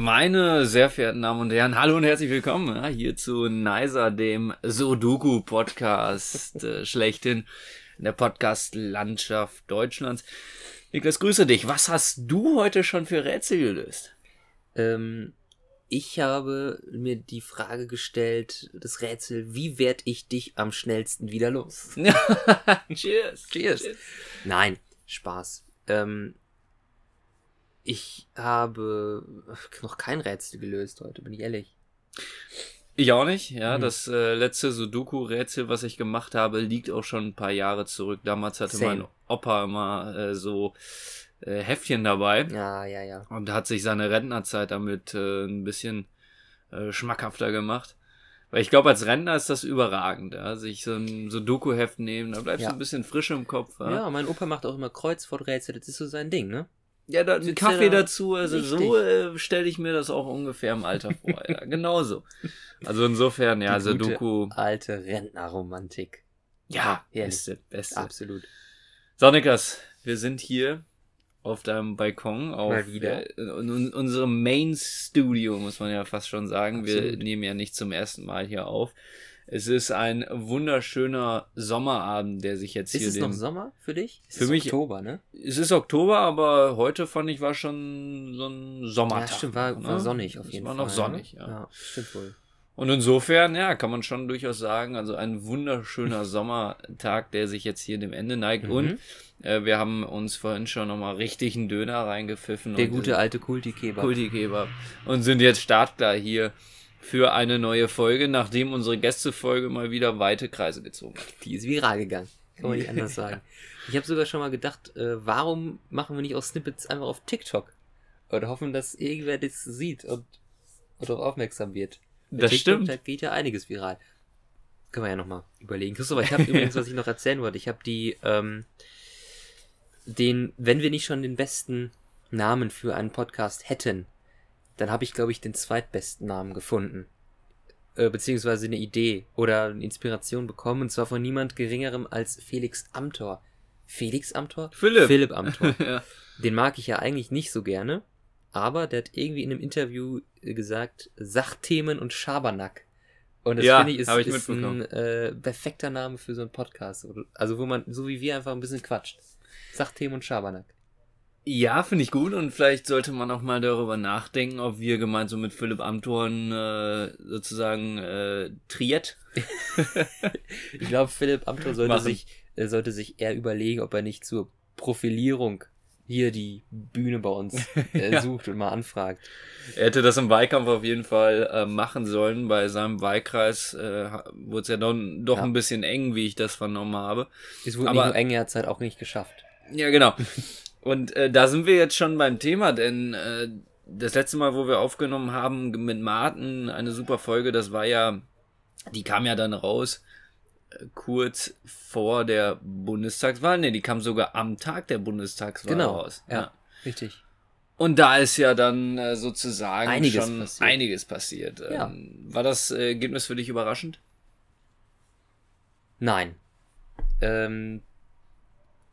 Meine sehr verehrten Damen und Herren, hallo und herzlich willkommen ja, hier zu Nicer, dem Sudoku-Podcast äh, schlechthin in der Podcast-Landschaft Deutschlands. Niklas, grüße dich. Was hast du heute schon für Rätsel gelöst? Ähm, ich habe mir die Frage gestellt, das Rätsel, wie werd ich dich am schnellsten wieder los? Cheers. Cheers. Nein, Spaß. Ähm, ich habe noch kein Rätsel gelöst heute, bin ich ehrlich. Ich auch nicht, ja. Hm. Das äh, letzte Sudoku-Rätsel, was ich gemacht habe, liegt auch schon ein paar Jahre zurück. Damals hatte Same. mein Opa immer äh, so äh, Heftchen dabei Ja, ja, ja. und hat sich seine Rentnerzeit damit äh, ein bisschen äh, schmackhafter gemacht. Weil ich glaube, als Rentner ist das überragend, ja. Sich so ein Sudoku-Heft nehmen, da bleibst Ja. du ein bisschen frisch im Kopf. Ja, Ja, mein Opa macht auch immer Kreuzworträtsel, das ist so sein Ding, ne? Ja da, ein Kaffee dazu, also so äh, stelle ich mir das auch ungefähr im Alter vor. ja, genauso. Also insofern, ja, Die Sudoku. Alte Rentnerromantik. Ja, herrlich. beste, beste. Absolut. So, Niklas, wir sind hier auf deinem Balkon, auf Mal wieder. äh, unserem Main Studio, muss man ja fast schon sagen. Wir Absolut. nehmen ja nicht zum ersten Mal hier auf. Es ist ein wunderschöner Sommerabend, der sich jetzt Ist hier es dem... noch Sommer für dich? Es Für ist mich- Oktober, ne? es ist Oktober, aber heute fand ich war schon so ein Sommertag. Ja, stimmt, war, war ne? sonnig auf Es jeden war Fall. noch sonnig, ne? ja. ja. Stimmt wohl. Und insofern, ja, kann man schon durchaus sagen, also ein wunderschöner Sommertag, der sich jetzt hier dem Ende neigt. Mhm. Und äh, wir haben uns vorhin schon nochmal richtig einen Döner reingepfiffen. Der gute äh, alte Kulti-Kebab. Kulti-Kebab. Und sind jetzt startklar hier für eine neue Folge, nachdem unsere Gästefolge mal wieder weite Kreise gezogen hat. Die ist viral gegangen. Kann man nicht anders sagen. Ich habe sogar schon mal gedacht, äh, warum machen wir nicht auch Snippets einfach auf TikTok? Oder hoffen, dass irgendwer das sieht und, und darauf aufmerksam wird. Bei Das TikTok, stimmt. Da geht ja einiges viral. Können wir ja nochmal überlegen. Christopher, ich habe übrigens, was ich noch erzählen wollte, ich habe die, ähm, den, wenn wir nicht schon den besten Namen für einen Podcast hätten, dann habe ich, glaube ich, den zweitbesten Namen gefunden. Äh, beziehungsweise eine Idee oder eine Inspiration bekommen, und zwar von niemand geringerem als Felix Amthor. Felix Amthor? Philipp. Philipp Amthor. ja. Den mag ich ja eigentlich nicht so gerne, aber der hat irgendwie in einem Interview gesagt, Sachthemen und Schabernack. Und das Ja, finde ich ist, ich ist ein äh, perfekter Name für so einen Podcast. Also wo man, so wie wir einfach ein bisschen quatscht. Sachthemen und Schabernack. Ja, finde ich gut und vielleicht sollte man auch mal darüber nachdenken, ob wir gemeinsam mit Philipp Amthorn äh, sozusagen äh, triert. Ich glaube, Philipp Amthor sollte Machen. sich, äh, sollte sich eher überlegen, ob er nicht zur Profilierung hier die Bühne bei uns äh, Ja. sucht und mal anfragt. Er hätte das im Wahlkampf auf jeden Fall äh, machen sollen. Bei seinem Wahlkreis äh, wurde es ja doch, doch Ja. ein bisschen eng, wie ich das vernommen habe. Es wurde Aber- nicht nur eng, er hat es halt auch nicht geschafft. Ja, genau. Und äh, da sind wir jetzt schon beim Thema, denn äh, das letzte Mal, wo wir aufgenommen haben mit Martin, eine super Folge, das war ja, die kam ja dann raus äh, kurz vor der Bundestagswahl. Ne, die kam sogar am Tag der Bundestagswahl Genau, raus. ja. Richtig. Und da ist ja dann äh, sozusagen Einiges schon passiert. einiges passiert. Ja. Ähm, war das äh, Ergebnis für dich überraschend? Nein. Ähm,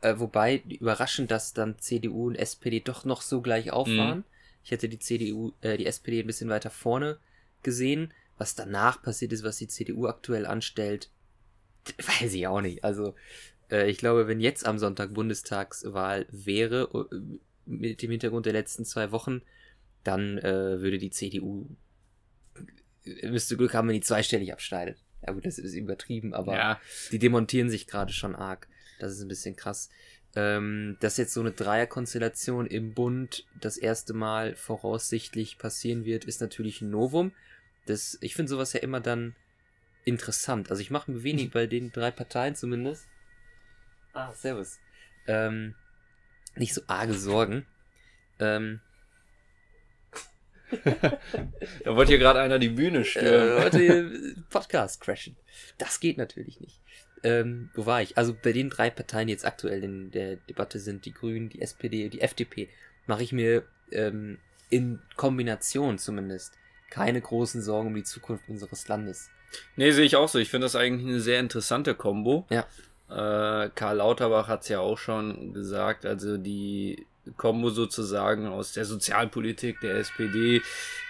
äh, wobei, überraschend, dass dann CDU und SPD doch noch so gleich auf Mhm. waren. Ich hätte die CDU, äh, die SPD ein bisschen weiter vorne gesehen. Was danach passiert ist, was die CDU aktuell anstellt, weiß ich auch nicht. Also, äh, ich glaube, wenn jetzt am Sonntag Bundestagswahl wäre, äh, mit dem Hintergrund der letzten zwei Wochen, dann äh, würde die CDU, äh, müsste Glück haben, wenn die zweistellig abschneidet. Ja gut, das ist übertrieben, aber ja. die demontieren sich gerade schon arg. Das ist ein bisschen krass. Ähm, dass jetzt so eine Dreierkonstellation im Bund das erste Mal voraussichtlich passieren wird, ist natürlich ein Novum. Das, ich finde sowas ja immer dann interessant. Also ich mache mir wenig bei den drei Parteien zumindest. Ah, servus. Ähm, nicht so arge Sorgen. Ähm, Da wollte hier gerade einer die Bühne äh, stören. heute hier Podcast crashen. Das geht natürlich nicht. Ähm, wo war ich? Also bei den drei Parteien, die jetzt aktuell in der Debatte sind, die Grünen, die SPD, die FDP, mache ich mir ähm, in Kombination zumindest keine großen Sorgen um die Zukunft unseres Landes. Nee, sehe ich auch so. Ich finde das eigentlich eine sehr interessante Kombo. Ja. Äh, Karl Lauterbach hat es ja auch schon gesagt, also die Kombo sozusagen aus der Sozialpolitik der SPD,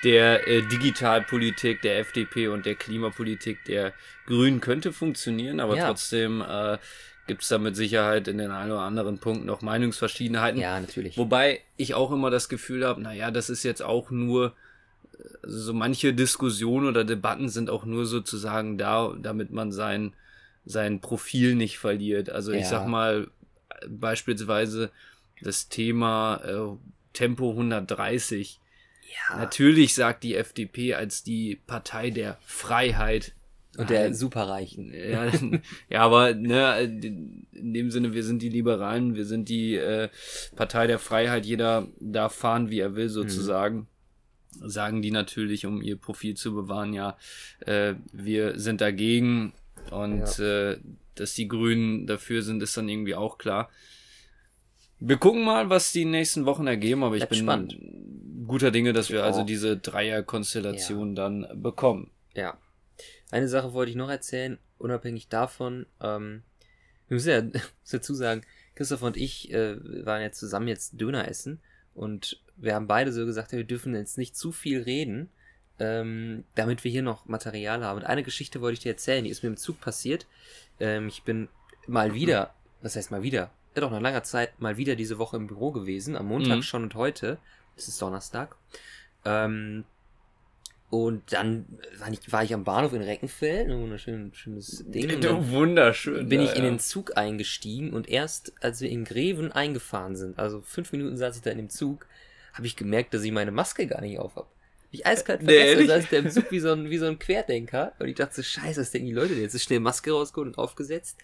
der äh, Digitalpolitik der FDP und der Klimapolitik der Grünen könnte funktionieren, aber Ja. trotzdem äh, gibt es da mit Sicherheit in den einen oder anderen Punkten noch Meinungsverschiedenheiten. Ja, natürlich. Wobei ich auch immer das Gefühl habe, naja, das ist jetzt auch nur, also so manche Diskussionen oder Debatten sind auch nur sozusagen da, damit man sein, sein Profil nicht verliert. Also ich Ja. sag mal, beispielsweise das Thema äh, Tempo 130. ja. Natürlich sagt die FDP als die Partei der Freiheit. Und der Superreichen. ja, ja, aber ne, in dem Sinne, wir sind die Liberalen, wir sind die äh, Partei der Freiheit, jeder darf fahren, wie er will, sozusagen. Sagen die natürlich, um ihr Profil zu bewahren, ja, äh, wir sind dagegen und äh, dass die Grünen dafür sind, ist dann irgendwie auch klar. Wir gucken mal, was die nächsten Wochen ergeben, aber ich Bleibt bin spannend. guter Dinge, dass wir also diese Dreierkonstellation dann bekommen. Ja. Eine Sache wollte ich noch erzählen, unabhängig davon. Ähm, wir müssen ja dazu sagen, Christoph und ich äh, waren ja zusammen jetzt Döner essen und wir haben beide so gesagt, ja, wir dürfen jetzt nicht zu viel reden, ähm, damit wir hier noch Material haben. Und eine Geschichte wollte ich dir erzählen, die ist mir im Zug passiert. Ähm, ich bin mal wieder, was heißt mal wieder? Doch, nach langer Zeit mal wieder diese Woche im Büro gewesen, am Montag Mhm. schon und heute. Es ist Donnerstag. Ähm, und dann war ich, war ich am Bahnhof in Reckenfeld, ein wunderschön, schönes Ding. Dann wunderschön. bin ich in den Zug eingestiegen und erst als wir in Greven eingefahren sind, also fünf Minuten saß ich da in dem Zug, habe ich gemerkt, dass ich meine Maske gar nicht auf habe. Ich eiskalt Nee, vergessen, ehrlich? saß da im Zug wie so ein, wie so ein Querdenker und ich dachte, so, scheiße, was denken die Leute denn? Jetzt ist schnell Maske rausgeholt und aufgesetzt.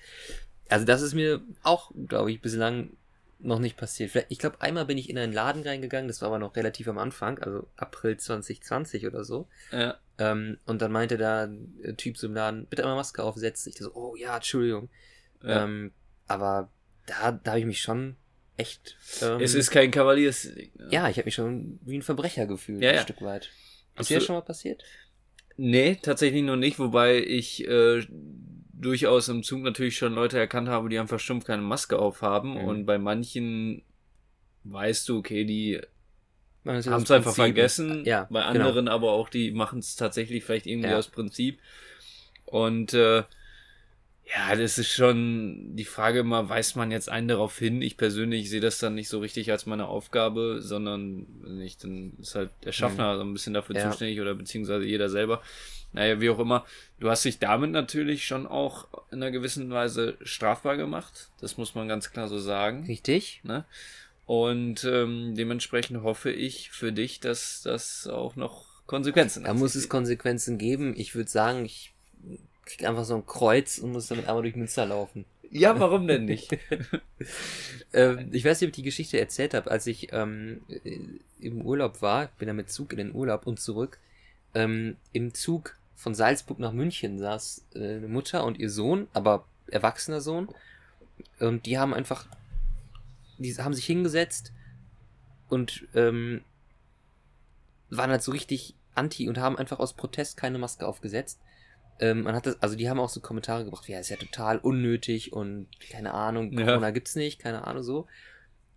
Also das ist mir auch, glaube ich, bislang noch nicht passiert. Vielleicht, ich glaube, einmal bin ich in einen Laden reingegangen, das war aber noch relativ am Anfang, also April 2020 oder so. Ja. Ähm, und dann meinte da ein Typ so im Laden, bitte einmal Maske aufsetzen. Ich so, oh ja, Entschuldigung. Ja. Ähm, aber da, da habe ich mich schon echt. Ähm, es ist kein Kavaliersdelikt. Ne? ja, ich habe mich schon wie ein Verbrecher gefühlt, Ja, ein ja. Stück weit. Ist dir das schon mal passiert? Nee, tatsächlich noch nicht, wobei ich äh, durchaus im Zug natürlich schon Leute erkannt habe, die einfach stumpf keine Maske aufhaben. Mhm. Und bei manchen weißt du, okay, die haben es einfach Prinzip. vergessen. Ja, bei genau. anderen aber auch, die machen es tatsächlich vielleicht irgendwie Ja. aus Prinzip. Und äh, ja, das ist schon die Frage immer, weist man jetzt einen darauf hin? Ich persönlich sehe das dann nicht so richtig als meine Aufgabe, sondern nicht, dann ist halt der Schaffner so ein bisschen dafür Ja. zuständig oder beziehungsweise jeder selber. Naja, wie auch immer. Du hast dich damit natürlich schon auch in einer gewissen Weise strafbar gemacht. Das muss man ganz klar so sagen. Richtig? Ne? Und ähm, dementsprechend hoffe ich für dich, dass das auch noch Konsequenzen Da hat. muss es Konsequenzen geben. Ich würde sagen, ich krieg einfach so ein Kreuz und muss damit einmal durch Münster laufen. Ja, warum denn nicht? Ähm, ich weiß nicht, ob ich die Geschichte erzählt habe, als ich ähm, äh, im Urlaub war, bin da mit Zug in den Urlaub und zurück. Ähm, Im Zug von Salzburg nach München saß äh, eine Mutter und ihr Sohn, aber erwachsener Sohn. Und die haben einfach, die haben sich hingesetzt und ähm, waren halt so richtig anti und haben einfach aus Protest keine Maske aufgesetzt. Ähm, man hat das, also die haben auch so Kommentare gebracht, ja, ist ja total unnötig und keine Ahnung, Ja. Corona gibt's nicht, keine Ahnung so.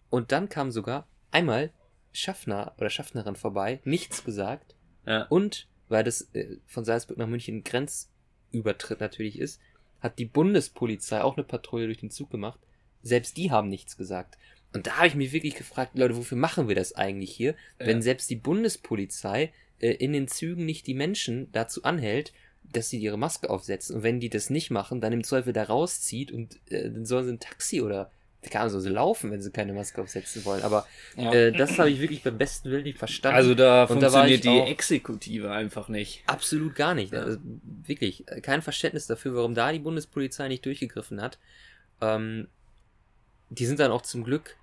Und dann kam sogar einmal Schaffner oder Schaffnerin vorbei, nichts gesagt. ja. Und weil das äh, von Salzburg nach München Grenzübertritt natürlich ist, hat die Bundespolizei auch eine Patrouille durch den Zug gemacht. Selbst die haben nichts gesagt. Und da habe ich mich wirklich gefragt, Leute, wofür machen wir das eigentlich hier, wenn Ja. selbst die Bundespolizei äh, in den Zügen nicht die Menschen dazu anhält, dass sie ihre Maske aufsetzen. Und wenn die das nicht machen, dann im Zweifel da rauszieht und äh, dann sollen sie ein Taxi oder Ahnung, sollen sie laufen, wenn sie keine Maske aufsetzen wollen. Aber Ja. äh, das habe ich wirklich beim besten Willen nicht verstanden. also da Und da funktioniert ich die Exekutive einfach nicht. Absolut gar nicht. Ja. Also, wirklich, äh, kein Verständnis dafür, warum da die Bundespolizei nicht durchgegriffen hat. Ähm, die sind dann auch zum Glück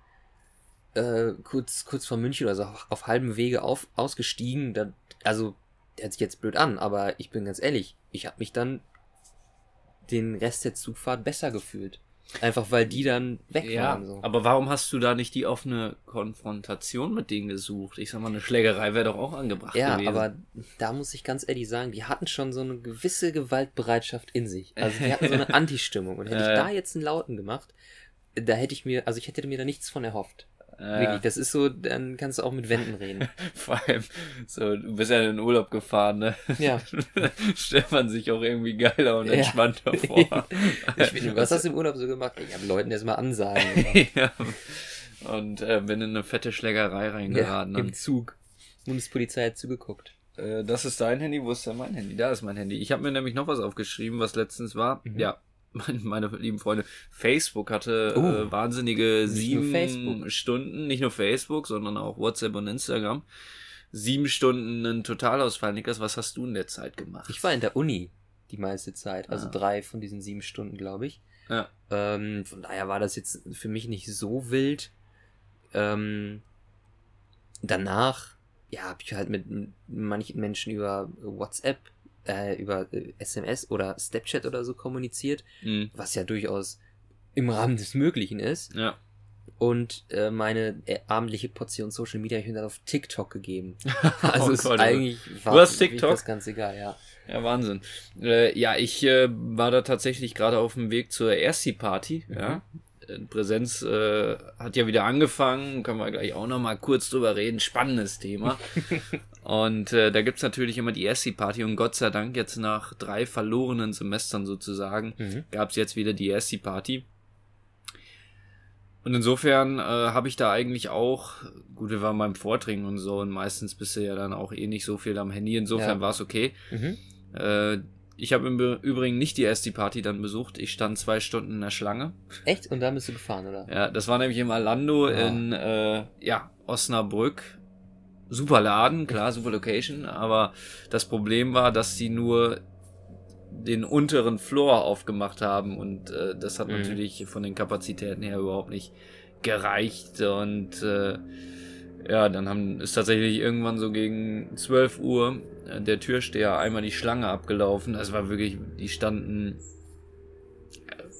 äh, kurz, kurz vor München oder so auf, auf halbem Wege auf, ausgestiegen. Da, also, hört sich jetzt blöd an, aber ich bin ganz ehrlich, ich habe mich dann den Rest der Zugfahrt besser gefühlt. Einfach weil die dann weg Ja, waren. So. aber warum hast du da nicht die offene Konfrontation mit denen gesucht? Ich sag mal, eine Schlägerei wäre doch auch angebracht Ja, gewesen. aber da muss ich ganz ehrlich sagen, die hatten schon so eine gewisse Gewaltbereitschaft in sich. Also die hatten so eine Anti-Stimmung. Und hätte Ja, ich ja. da jetzt einen Lauten gemacht, da hätte ich mir, also ich hätte mir da nichts von erhofft. Wirklich, das ist so, dann kannst du auch mit Wänden reden. Vor allem, so, du bist ja in den Urlaub gefahren, ne? Ja. Stellt man sich auch irgendwie geiler und Ja. entspannter vor. Ich finde, was hast du im Urlaub so gemacht? Ich habe Leuten erstmal ansagen. ja. Und äh, bin in eine fette Schlägerei reingeraten. Im Zug. Bundespolizei hat zugeguckt. Äh, das ist dein Handy, wo ist denn mein Handy? Da ist mein Handy. Ich habe mir nämlich noch was aufgeschrieben, was letztens war. Mhm. Ja, meine, meine lieben Freunde, Facebook hatte Oh. äh, wahnsinnige sieben Facebook. Stunden, nicht nur Facebook, sondern auch WhatsApp und Instagram. Sieben Stunden einen Totalausfall. Niklas, was hast du in der Zeit gemacht? Ich war in der Uni die meiste Zeit. Also Ah. drei von diesen sieben Stunden, glaube ich. Ja. Ähm, von daher war das jetzt für mich nicht so wild. Ähm, danach, ja, habe ich halt mit manchen Menschen über WhatsApp, äh, über äh, SMS oder Snapchat oder so kommuniziert, Hm. was ja durchaus im Rahmen des Möglichen ist. Ja. Und äh, meine äh, abendliche Portion Social Media habe ich mir dann auf TikTok gegeben. Also Oh ist Gott, eigentlich war Du hast wirklich TikTok? das ganz egal, ja. Ja, Wahnsinn. Äh, ja, ich äh, war da tatsächlich gerade auf dem Weg zur Ersti-Party. Ja. Äh, Präsenz äh, hat ja wieder angefangen, können wir gleich auch nochmal kurz drüber reden. Spannendes Thema. und äh, da gibt's natürlich immer die Ersti-Party und Gott sei Dank jetzt nach drei verlorenen Semestern sozusagen Mhm. gab's jetzt wieder die Ersti-Party. Und insofern äh, habe ich da eigentlich auch, gut, wir waren beim Vortrinken und so und meistens bist du ja dann auch eh nicht so viel am Handy, insofern Ja. war's okay. Mhm. Äh, ich habe im Übrigen nicht die erste Party dann besucht. Ich stand zwei Stunden in der Schlange. Echt? Und da bist du gefahren, oder? Ja, das war nämlich im Alando Ja. in äh, ja, Osnabrück. Super Laden, klar, super Location, aber das Problem war, dass sie nur den unteren Floor aufgemacht haben und äh, das hat Mhm. natürlich von den Kapazitäten her überhaupt nicht gereicht und äh, ja, dann haben, ist tatsächlich irgendwann so gegen 12 Uhr äh, der Türsteher einmal die Schlange abgelaufen. Das war wirklich, die standen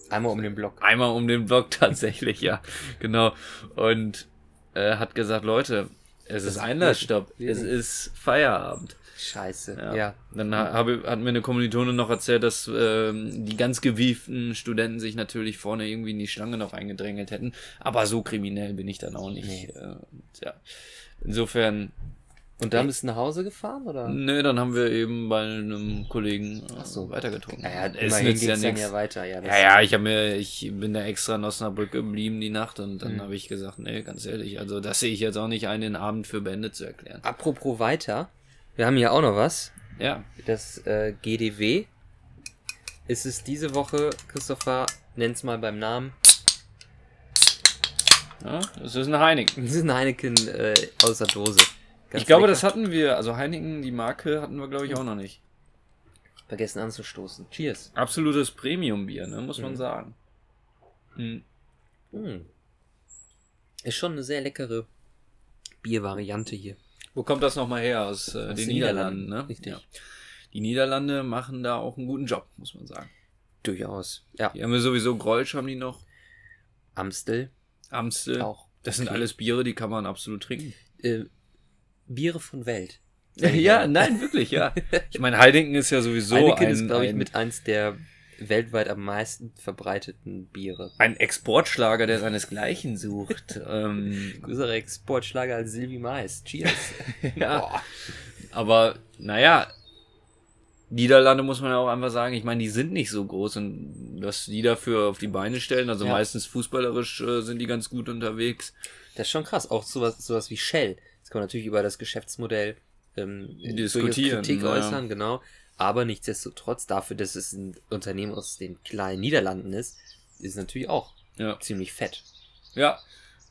Einmal um den Block. einmal um den Block tatsächlich, ja, genau. Und äh, hat gesagt, Leute, es ist ist Einlassstopp, es ist Feierabend. Scheiße. Ja. Ja. Dann ha- habe, hat mir eine Kommilitone noch erzählt, dass ähm, die ganz gewieften Studenten sich natürlich vorne irgendwie in die Schlange noch eingedrängelt hätten. Aber so kriminell bin ich dann auch nicht. Nee. Äh, ja. Insofern, Und dann bist du nach Hause gefahren, oder? ne, dann haben wir eben bei einem Kollegen äh, so. weitergetrunken. Naja, es nützt ja dann nichts. ja weiter. Ja, Ja, ja, ich habe mir, ich bin da extra in Osnabrück geblieben die Nacht und dann Mhm. habe ich gesagt, nee, ganz ehrlich, also das sehe ich jetzt auch nicht ein, den Abend für beendet zu erklären. Apropos weiter. Wir haben hier auch noch was. Ja, Das äh, GDW. Ist es diese Woche, Christopher, nenn's mal beim Namen. ja das ist ein Heineken. Das ist ein Heineken äh, aus der Dose. Ganz ich glaube, lecker. das hatten wir, also Heineken, die Marke hatten wir, glaube ich, auch noch nicht. Vergessen anzustoßen. Cheers. Absolutes Premium-Bier, ne, muss man Mhm. sagen. Mhm. Mm. Ist schon eine sehr leckere Biervariante hier. Wo kommt das nochmal her? Aus, äh, Aus den den Niederlanden, Niederlanden, ne? richtig. Ja. Die Niederlande machen da auch einen guten Job, muss man sagen. Durchaus. Ja. Die haben wir sowieso Grolsch, haben die noch. Amstel Amstel. auch. Das sind Okay. alles Biere, die kann man absolut trinken. Äh, Biere von Welt. Ja, nein, wirklich, ja. Ich meine, Heineken ist ja sowieso Heineken ein, ist, glaube ich, ein, mit eins der weltweit am meisten verbreiteten Biere. ein Exportschlager, der seinesgleichen sucht. ähm, Größerer Exportschlager als Silvi Mais. Cheers. ja, aber naja, Niederlande muss man ja auch einfach sagen, ich meine, die sind nicht so groß und was die dafür auf die Beine stellen, also Ja. meistens fußballerisch äh, sind die ganz gut unterwegs. Das ist schon krass. Auch sowas, sowas wie Shell. Das kann man natürlich über das Geschäftsmodell ähm, Diskutieren, durchaus Kritik ja. äußern, genau. Aber nichtsdestotrotz, dafür, dass es ein Unternehmen aus den kleinen Niederlanden ist, ist es natürlich auch Ja. ziemlich fett. Ja.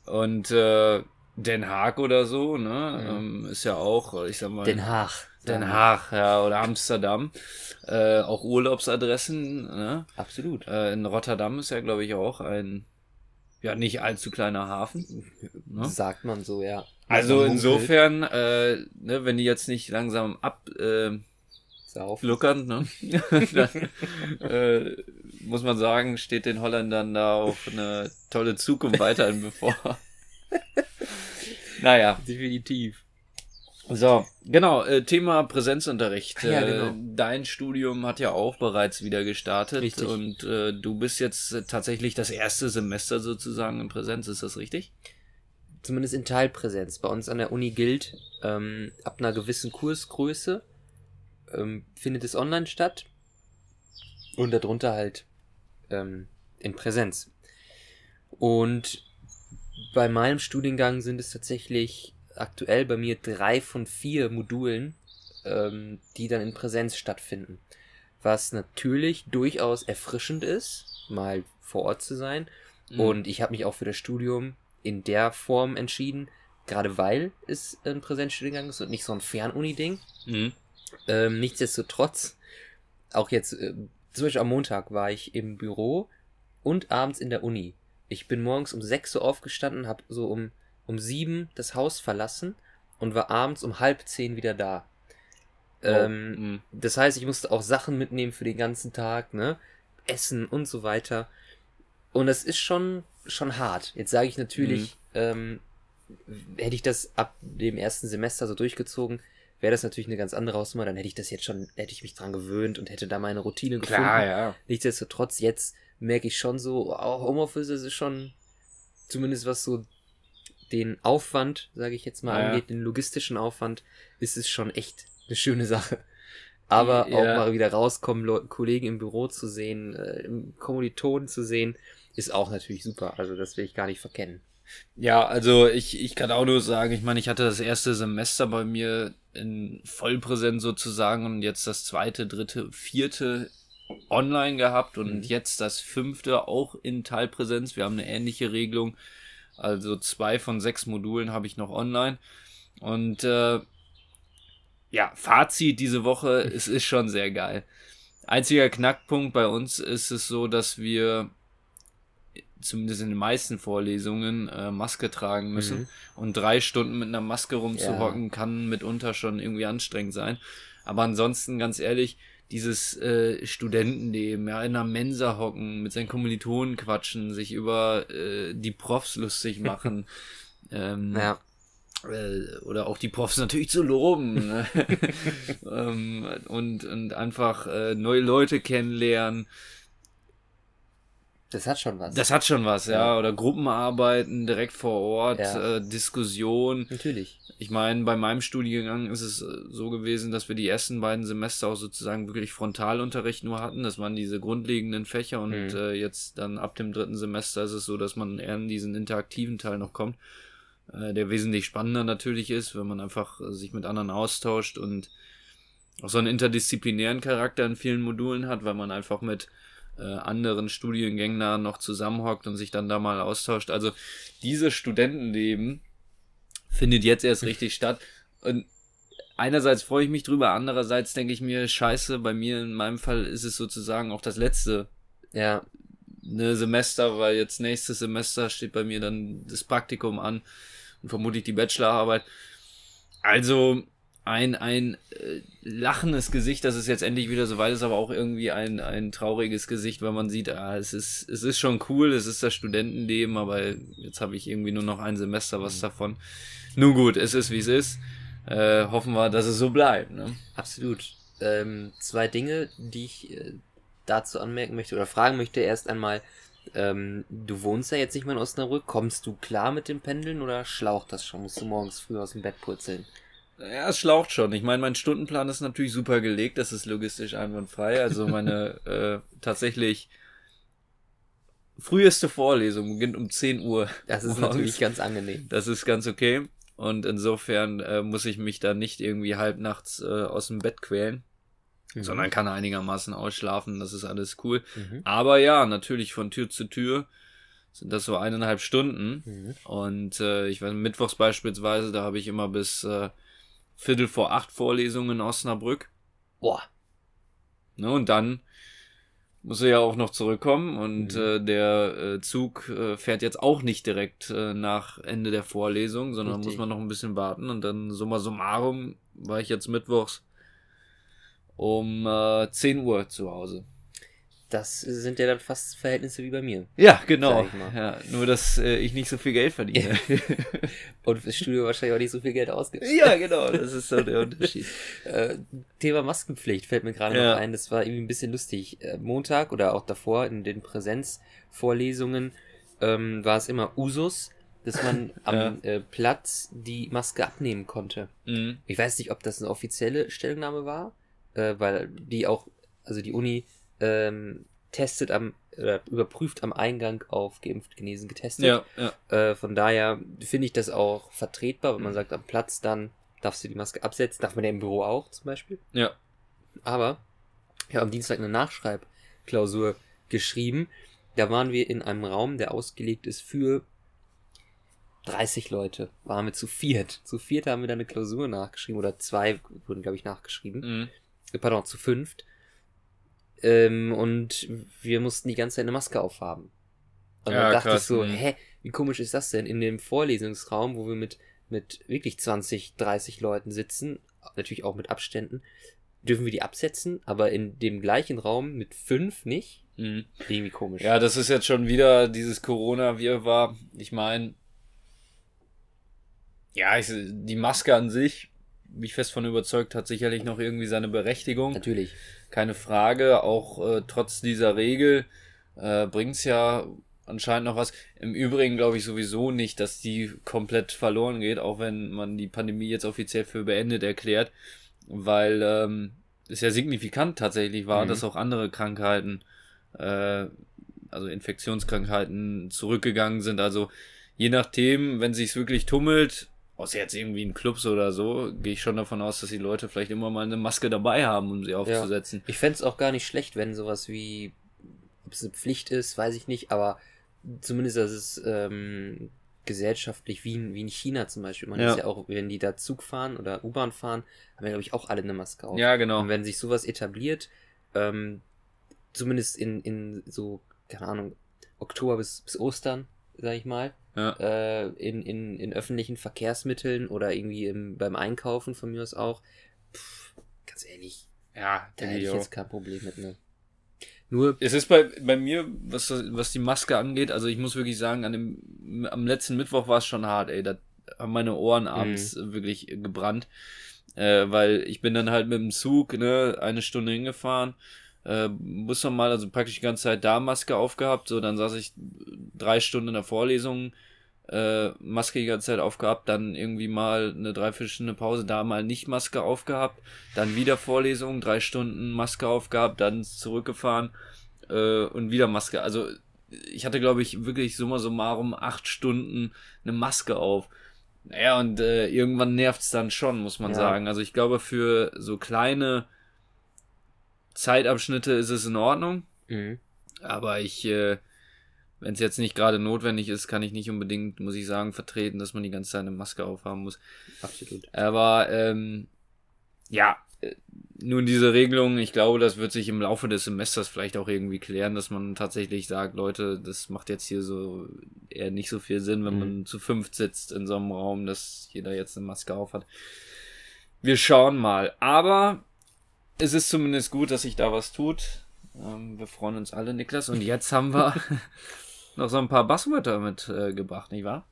Und äh, Den Haag oder so, ne, Mhm. ähm, ist ja auch, ich sag mal, Den Haag. Den Haag, ja, oder Amsterdam, äh, auch Urlaubsadressen, ne? Absolut. Äh, in Rotterdam ist ja, glaube ich, auch ein, ja, nicht allzu kleiner Hafen. Ne? Sagt man so, ja. Also insofern, äh, ne, wenn die jetzt nicht langsam abfluckern, äh, Sauf. ne, dann äh, muss man sagen, steht den Holländern da auch eine tolle Zukunft weiterhin bevor. naja, Definitiv. so, genau, äh, Thema Präsenzunterricht. Ja, Äh, genau. Dein Studium hat ja auch bereits wieder gestartet Richtig. und äh, du bist jetzt tatsächlich das erste Semester sozusagen in Präsenz, ist das richtig? Zumindest in Teilpräsenz. Bei uns an der Uni gilt, ähm, ab einer gewissen Kursgröße ähm, findet es online statt und darunter halt ähm, in Präsenz. Und bei meinem Studiengang sind es tatsächlich aktuell bei mir drei von vier Modulen, ähm, die dann in Präsenz stattfinden. Was natürlich durchaus erfrischend ist, mal vor Ort zu sein. Mhm. Und ich habe mich auch für das Studium in der Form entschieden, gerade weil es ein Präsenzstudiengang ist und nicht so ein Fernuni-Ding. Mhm. Ähm, nichtsdestotrotz, auch jetzt, äh, zum Beispiel am Montag war ich im Büro und abends in der Uni. Ich bin morgens um 6 Uhr aufgestanden, habe so um, um 7 das Haus verlassen und war abends um halb 10 wieder da. Oh, ähm, mhm. das heißt, ich musste auch Sachen mitnehmen für den ganzen Tag, ne? Essen und so weiter. Und das ist schon, schon hart. Jetzt sage ich natürlich, mhm. ähm, hätte ich das ab dem ersten Semester so durchgezogen, wäre das natürlich eine ganz andere Hausnummer. Dann hätte ich das jetzt schon, hätte ich mich dran gewöhnt und hätte da meine Routine gefunden. Klar, ja. Nichtsdestotrotz, jetzt merke ich schon so, auch Homeoffice ist schon, zumindest was so den Aufwand, sage ich jetzt mal, ja, angeht, den logistischen Aufwand, ist es schon echt eine schöne Sache. Aber ja. auch mal wieder rauskommen, Leute, Kollegen im Büro zu sehen, äh, Kommilitonen zu sehen, ist auch natürlich super. Also das will ich gar nicht verkennen. Ja, also ich, ich kann auch nur sagen, ich meine, ich hatte das erste Semester bei mir in Vollpräsenz sozusagen und jetzt das zweite, dritte, vierte online gehabt und mhm. jetzt das fünfte auch in Teilpräsenz. Wir haben eine ähnliche Regelung. Also zwei von sechs Modulen habe ich noch online. Und äh, ja, Fazit diese Woche, es ist schon sehr geil. Einziger Knackpunkt bei uns ist es so, dass wir zumindest in den meisten Vorlesungen äh, Maske tragen müssen. Mhm. Und drei Stunden mit einer Maske rumzuhocken, ja. kann mitunter schon irgendwie anstrengend sein. Aber ansonsten, ganz ehrlich, dieses äh, Studentenleben, ja, in einer Mensa hocken, mit seinen Kommilitonen quatschen, sich über äh, die Profs lustig machen. ähm, ja. Äh, oder auch die Profs natürlich zu loben. Ne? ähm, und, und einfach äh, neue Leute kennenlernen. Das hat schon was. Das hat schon was, ja. ja. Oder Gruppenarbeiten direkt vor Ort, ja. äh, Diskussion. Natürlich. Ich meine, bei meinem Studiengang ist es äh, so gewesen, dass wir die ersten beiden Semester auch sozusagen wirklich Frontalunterricht nur hatten. Das waren diese grundlegenden Fächer und mhm. äh, jetzt dann ab dem dritten Semester ist es so, dass man eher in diesen interaktiven Teil noch kommt, äh, der wesentlich spannender natürlich ist, wenn man einfach äh, sich mit anderen austauscht und auch so einen interdisziplinären Charakter in vielen Modulen hat, weil man einfach mit äh, anderen Studiengängen noch zusammenhockt und sich dann da mal austauscht. Also dieses Studentenleben findet jetzt erst richtig statt. Und einerseits freue ich mich drüber, andererseits denke ich mir, scheiße, bei mir in meinem Fall ist es sozusagen auch das letzte ja. ne, Semester, weil jetzt nächstes Semester steht bei mir dann das Praktikum an und vermutlich die Bachelorarbeit. Also ein, ein äh, lachendes Gesicht, dass es jetzt endlich wieder so weit ist, aber auch irgendwie ein, ein trauriges Gesicht, weil man sieht, ah, es ist, es ist schon cool, es ist das Studentenleben, aber jetzt habe ich irgendwie nur noch ein Semester was mhm. davon. Nun gut, es ist wie es ist. Äh, hoffen wir, dass es so bleibt. Ne? Absolut. Ähm, zwei Dinge, die ich äh, dazu anmerken möchte oder fragen möchte. Erst einmal, ähm, du wohnst ja jetzt nicht mehr in Osnabrück. Kommst du klar mit dem Pendeln oder schlaucht das schon? Musst du morgens früh aus dem Bett purzeln? Ja, es schlaucht schon. Ich meine, mein Stundenplan ist natürlich super gelegt, das ist logistisch einwandfrei. Also meine äh, tatsächlich früheste Vorlesung beginnt um 10 Uhr. Das ist morgens. natürlich ganz angenehm. Das ist ganz okay. Und insofern äh, muss ich mich da nicht irgendwie halbnachts äh, aus dem Bett quälen. Mhm. Sondern kann einigermaßen ausschlafen, das ist alles cool. Mhm. Aber ja, natürlich von Tür zu Tür sind das so eineinhalb Stunden. Mhm. Und äh, ich weiß, mittwochs beispielsweise, da habe ich immer bis äh, Viertel vor acht Vorlesungen in Osnabrück. Boah. Ne, und dann muss er ja auch noch zurückkommen und mhm. äh, der äh, Zug äh, fährt jetzt auch nicht direkt äh, nach Ende der Vorlesung, sondern Richtig. muss man noch ein bisschen warten und dann summa summarum war ich jetzt mittwochs um äh, 10 Uhr zu Hause. Das sind ja dann fast Verhältnisse wie bei mir. Ja, genau. Ja, nur, dass äh, ich nicht so viel Geld verdiene. Und fürs Studio wahrscheinlich auch nicht so viel Geld ausgibt. Ja, genau. Das ist so der Unterschied. äh, Thema Maskenpflicht fällt mir gerade ja. noch ein. Das war irgendwie ein bisschen lustig. Äh, Montag oder auch davor in den Präsenzvorlesungen ähm, war es immer Usus, dass man am Ja. äh, Platz die Maske abnehmen konnte. Mhm. Ich weiß nicht, ob das eine offizielle Stellungnahme war, äh, weil die auch, also die Uni ähm, testet am, oder überprüft am Eingang auf geimpft, genesen, getestet. Ja, ja. Äh, von daher finde ich das auch vertretbar, wenn man sagt, am Platz dann darfst du die Maske absetzen, darf man ja im Büro auch zum Beispiel. Ja. Aber ich habe am Dienstag eine Nachschreibklausur geschrieben. Da waren wir in einem Raum, der ausgelegt ist für 30 Leute. Waren wir zu viert. Zu viert haben wir da eine Klausur nachgeschrieben oder zwei wurden, glaube ich, nachgeschrieben. Mhm. Äh, Pardon, zu fünft. Ähm, und wir mussten die ganze Zeit eine Maske aufhaben. Und Ja, dann dachte krass, ich so, mhm. hä, wie komisch ist das denn? In dem Vorlesungsraum, wo wir mit, mit wirklich 20, 30 Leuten sitzen, natürlich auch mit Abständen, dürfen wir die absetzen, aber in dem gleichen Raum mit fünf nicht? Mhm. Irgendwie komisch. Ja, das ist jetzt schon wieder dieses Corona-Wirrwarr. Ich meine, ja, ich, die Maske an sich, bin ich fest von überzeugt, hat sicherlich noch irgendwie seine Berechtigung. Natürlich. Keine Frage. Auch äh, trotz dieser Regel äh, bringt's ja anscheinend noch was. Im Übrigen glaube ich sowieso nicht, dass die komplett verloren geht, auch wenn man die Pandemie jetzt offiziell für beendet erklärt, weil ähm, es ja signifikant tatsächlich war, Mhm. dass auch andere Krankheiten, äh, also Infektionskrankheiten zurückgegangen sind. Also je nachdem, wenn sich's wirklich tummelt, außer jetzt irgendwie in Clubs oder so, gehe ich schon davon aus, dass die Leute vielleicht immer mal eine Maske dabei haben, um sie aufzusetzen. Ich fänd's auch gar nicht schlecht, wenn sowas wie, ob es eine Pflicht ist, weiß ich nicht, aber zumindest, dass es ähm, gesellschaftlich, wie in, wie in China zum Beispiel, man Ja. ist ja auch, wenn die da Zug fahren oder U-Bahn fahren, haben ja, glaube ich, auch alle eine Maske auf. Ja, genau. Und wenn sich sowas etabliert, ähm, zumindest in, in so, keine Ahnung, Oktober bis, bis Ostern, sag ich mal, Ja. äh, in, in, in öffentlichen Verkehrsmitteln oder irgendwie im, beim Einkaufen von mir aus auch, pff, ganz ehrlich, Ja, da hätte ich auch. jetzt kein Problem mit, ne? Nur, Es ist bei, bei mir, was, was die Maske angeht, also ich muss wirklich sagen, an dem, am letzten Mittwoch war es schon hart, ey. Da haben meine Ohren abends wirklich gebrannt. Äh, weil ich bin dann halt mit dem Zug, ne, eine Stunde hingefahren, äh, muss noch mal, also praktisch die ganze Zeit da Maske aufgehabt, so, dann saß ich drei Stunden in der Vorlesung, äh, Maske die ganze Zeit aufgehabt, dann irgendwie mal eine Dreiviertelstunde Pause, da mal nicht Maske aufgehabt, dann wieder Vorlesung, drei Stunden Maske aufgehabt, dann zurückgefahren äh, und wieder Maske. Also ich hatte, glaube ich, wirklich summa summarum acht Stunden eine Maske auf. Naja, und äh, irgendwann nervt's dann schon, muss man Ja. sagen. Also ich glaube, für so kleine Zeitabschnitte ist es in Ordnung. mh, Aber ich, äh, wenn es jetzt nicht gerade notwendig ist, kann ich nicht unbedingt, muss ich sagen, vertreten, dass man die ganze Zeit eine Maske aufhaben muss. absolut. Aber ähm, ja, äh, nun diese Regelung, ich glaube, das wird sich im Laufe des Semesters vielleicht auch irgendwie klären, dass man tatsächlich sagt, Leute, das macht jetzt hier so eher nicht so viel Sinn, wenn Mhm. man zu fünft sitzt in so einem Raum, dass jeder jetzt eine Maske auf hat. Wir schauen mal. Aber es ist zumindest gut, dass sich da was tut. Ähm, wir freuen uns alle, Niklas. Und jetzt haben wir noch so ein paar Basswörter mitgebracht, äh, nicht wahr?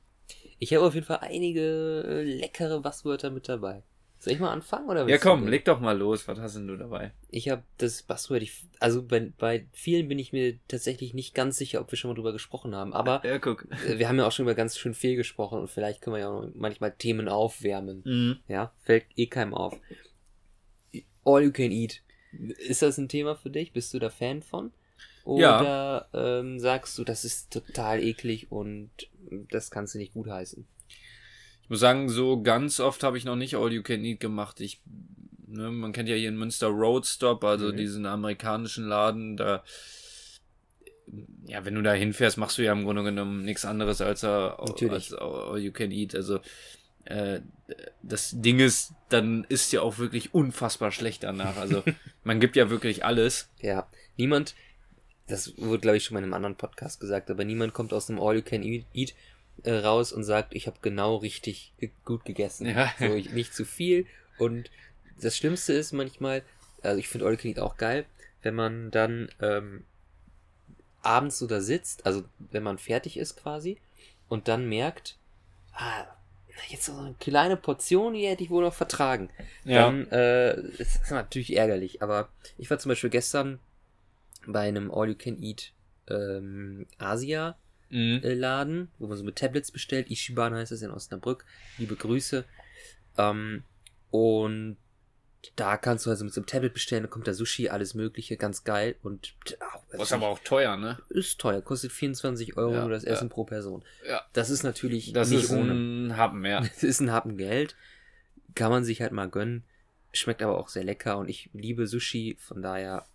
Ich habe auf jeden Fall einige äh, leckere Basswörter mit dabei. Soll ich mal anfangen oder Ja, komm, leg doch mal los. Was hast denn du dabei? Ich habe das Buzzword, ich, also bei, bei vielen bin ich mir tatsächlich nicht ganz sicher, ob wir schon mal drüber gesprochen haben, aber Ja, guck. äh, wir haben ja auch schon über ganz schön viel gesprochen und vielleicht können wir ja auch manchmal Themen aufwärmen. Mhm. Ja, fällt eh keinem auf. All you can eat. Ist das ein Thema für dich? Bist du da Fan von? Oder ähm, sagst du, das ist total eklig und das kannst du nicht gutheißen? Ich muss sagen, so ganz oft habe ich noch nicht All You Can Eat gemacht. Ich, ne, man kennt ja hier in Münster Roadstop, also Mhm. diesen amerikanischen Laden, da, ja, wenn du da hinfährst, machst du ja im Grunde genommen nichts anderes als, äh, Natürlich. als All You Can Eat. Also, äh, das Ding ist, dann ist ja auch wirklich unfassbar schlecht danach. Also, man gibt ja wirklich alles. Ja, niemand, das wurde glaube ich schon mal in einem anderen Podcast gesagt, aber niemand kommt aus dem All You Can Eat, äh, raus und sagt, ich habe genau richtig gut gegessen. Ja. So, ich, nicht zu viel. Und das Schlimmste ist manchmal, also ich finde All You Can Eat auch geil, wenn man dann ähm, abends so da sitzt, also wenn man fertig ist quasi, und dann merkt, ah, jetzt so eine kleine Portion, die hätte ich wohl noch vertragen dann äh, ist das natürlich ärgerlich. Aber ich war zum Beispiel gestern bei einem All-You-Can-Eat ähm, Asia Mhm. äh, Laden, wo man so mit Tablets bestellt. Ishiban heißt es in Osnabrück. Liebe Grüße. Ähm, und da kannst du also mit so einem Tablet bestellen, da kommt da Sushi, alles mögliche, ganz geil. Und auch, Das ist aber auch teuer, ne? ist teuer, kostet 24 Euro Ja, nur das ja. Essen pro Person. Ja. Das ist natürlich Das nicht ist ohne. ein Happen, ja. Es ist ein Happen Geld. Kann man sich halt mal gönnen. Schmeckt aber auch sehr lecker und ich liebe Sushi, von daher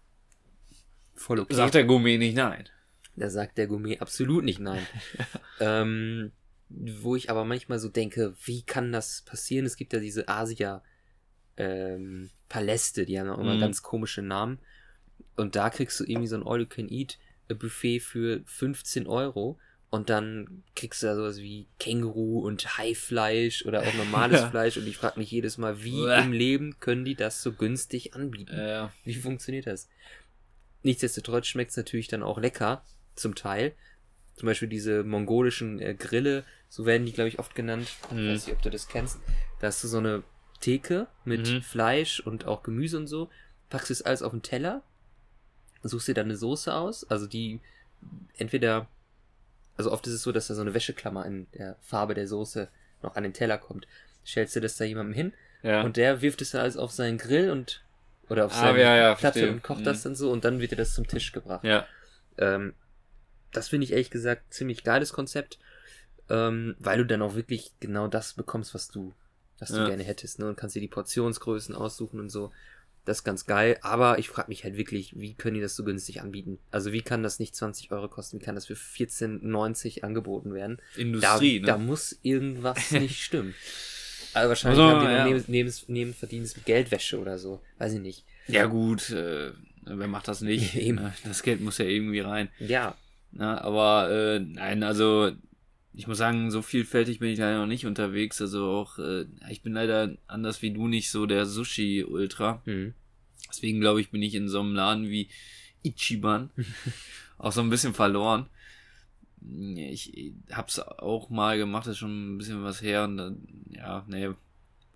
voll okay. Sagt der Gourmet nicht nein. Da sagt der Gourmet absolut nicht nein. ähm, wo ich aber manchmal so denke, wie kann das passieren? Es gibt ja diese Asia ähm, Paläste, die haben auch immer Mhm. ganz komische Namen. Und da kriegst du irgendwie so ein All-You-Can-Eat-Buffet für 15 Euro. Und dann kriegst du da sowas wie Känguru und Haifleisch oder auch normales Ja. Fleisch. Und ich frage mich jedes Mal, wie Bäh. im Leben können die das so günstig anbieten? Ja. Wie funktioniert das? Nichtsdestotrotz schmeckt es natürlich dann auch lecker, zum Teil. Zum Beispiel diese mongolischen äh, Grille, so werden die, glaube ich, oft genannt. Ich Mhm. weiß nicht, ob du das kennst. Da hast du so eine Theke mit Mhm. Fleisch und auch Gemüse und so. Packst es alles auf den Teller, suchst dir dann eine Soße aus, also die entweder, also oft ist es so, dass da so eine Wäscheklammer in der Farbe der Soße noch an den Teller kommt. Stellst du das da jemandem hin Ja. und der wirft es dann alles auf seinen Grill und oder auf Ah, seine ja, ja, Platte verstehe. und kocht Mhm. das dann so und dann wird dir das zum Tisch gebracht. ja. Ähm, das finde ich ehrlich gesagt ziemlich geiles Konzept, ähm, weil du dann auch wirklich genau das bekommst, was du, was du Ja. gerne hättest, ne? Und kannst dir die Portionsgrößen aussuchen und so. Das ist ganz geil, aber ich frage mich halt wirklich, wie können die das so günstig anbieten? Also wie kann das nicht 20 Euro kosten? Wie kann das für 14,90 angeboten werden? Industrie, da, da ne? muss irgendwas nicht stimmen. Also wahrscheinlich Also, haben die ja. neben, neben, Nebenverdienst mit Geldwäsche oder so. Weiß ich nicht. Ja, gut, äh, wer macht das nicht? Eben. Das Geld muss ja irgendwie rein. Ja, Na, aber äh, nein, also ich muss sagen, so vielfältig bin ich leider noch nicht unterwegs. Also auch, äh, ich bin leider anders wie du nicht so der Sushi-Ultra. hm. Deswegen glaube ich, bin ich in so einem Laden wie Ichiban auch so ein bisschen verloren. Ich hab's auch mal gemacht, das ist schon ein bisschen was her. Und dann, ja, nee.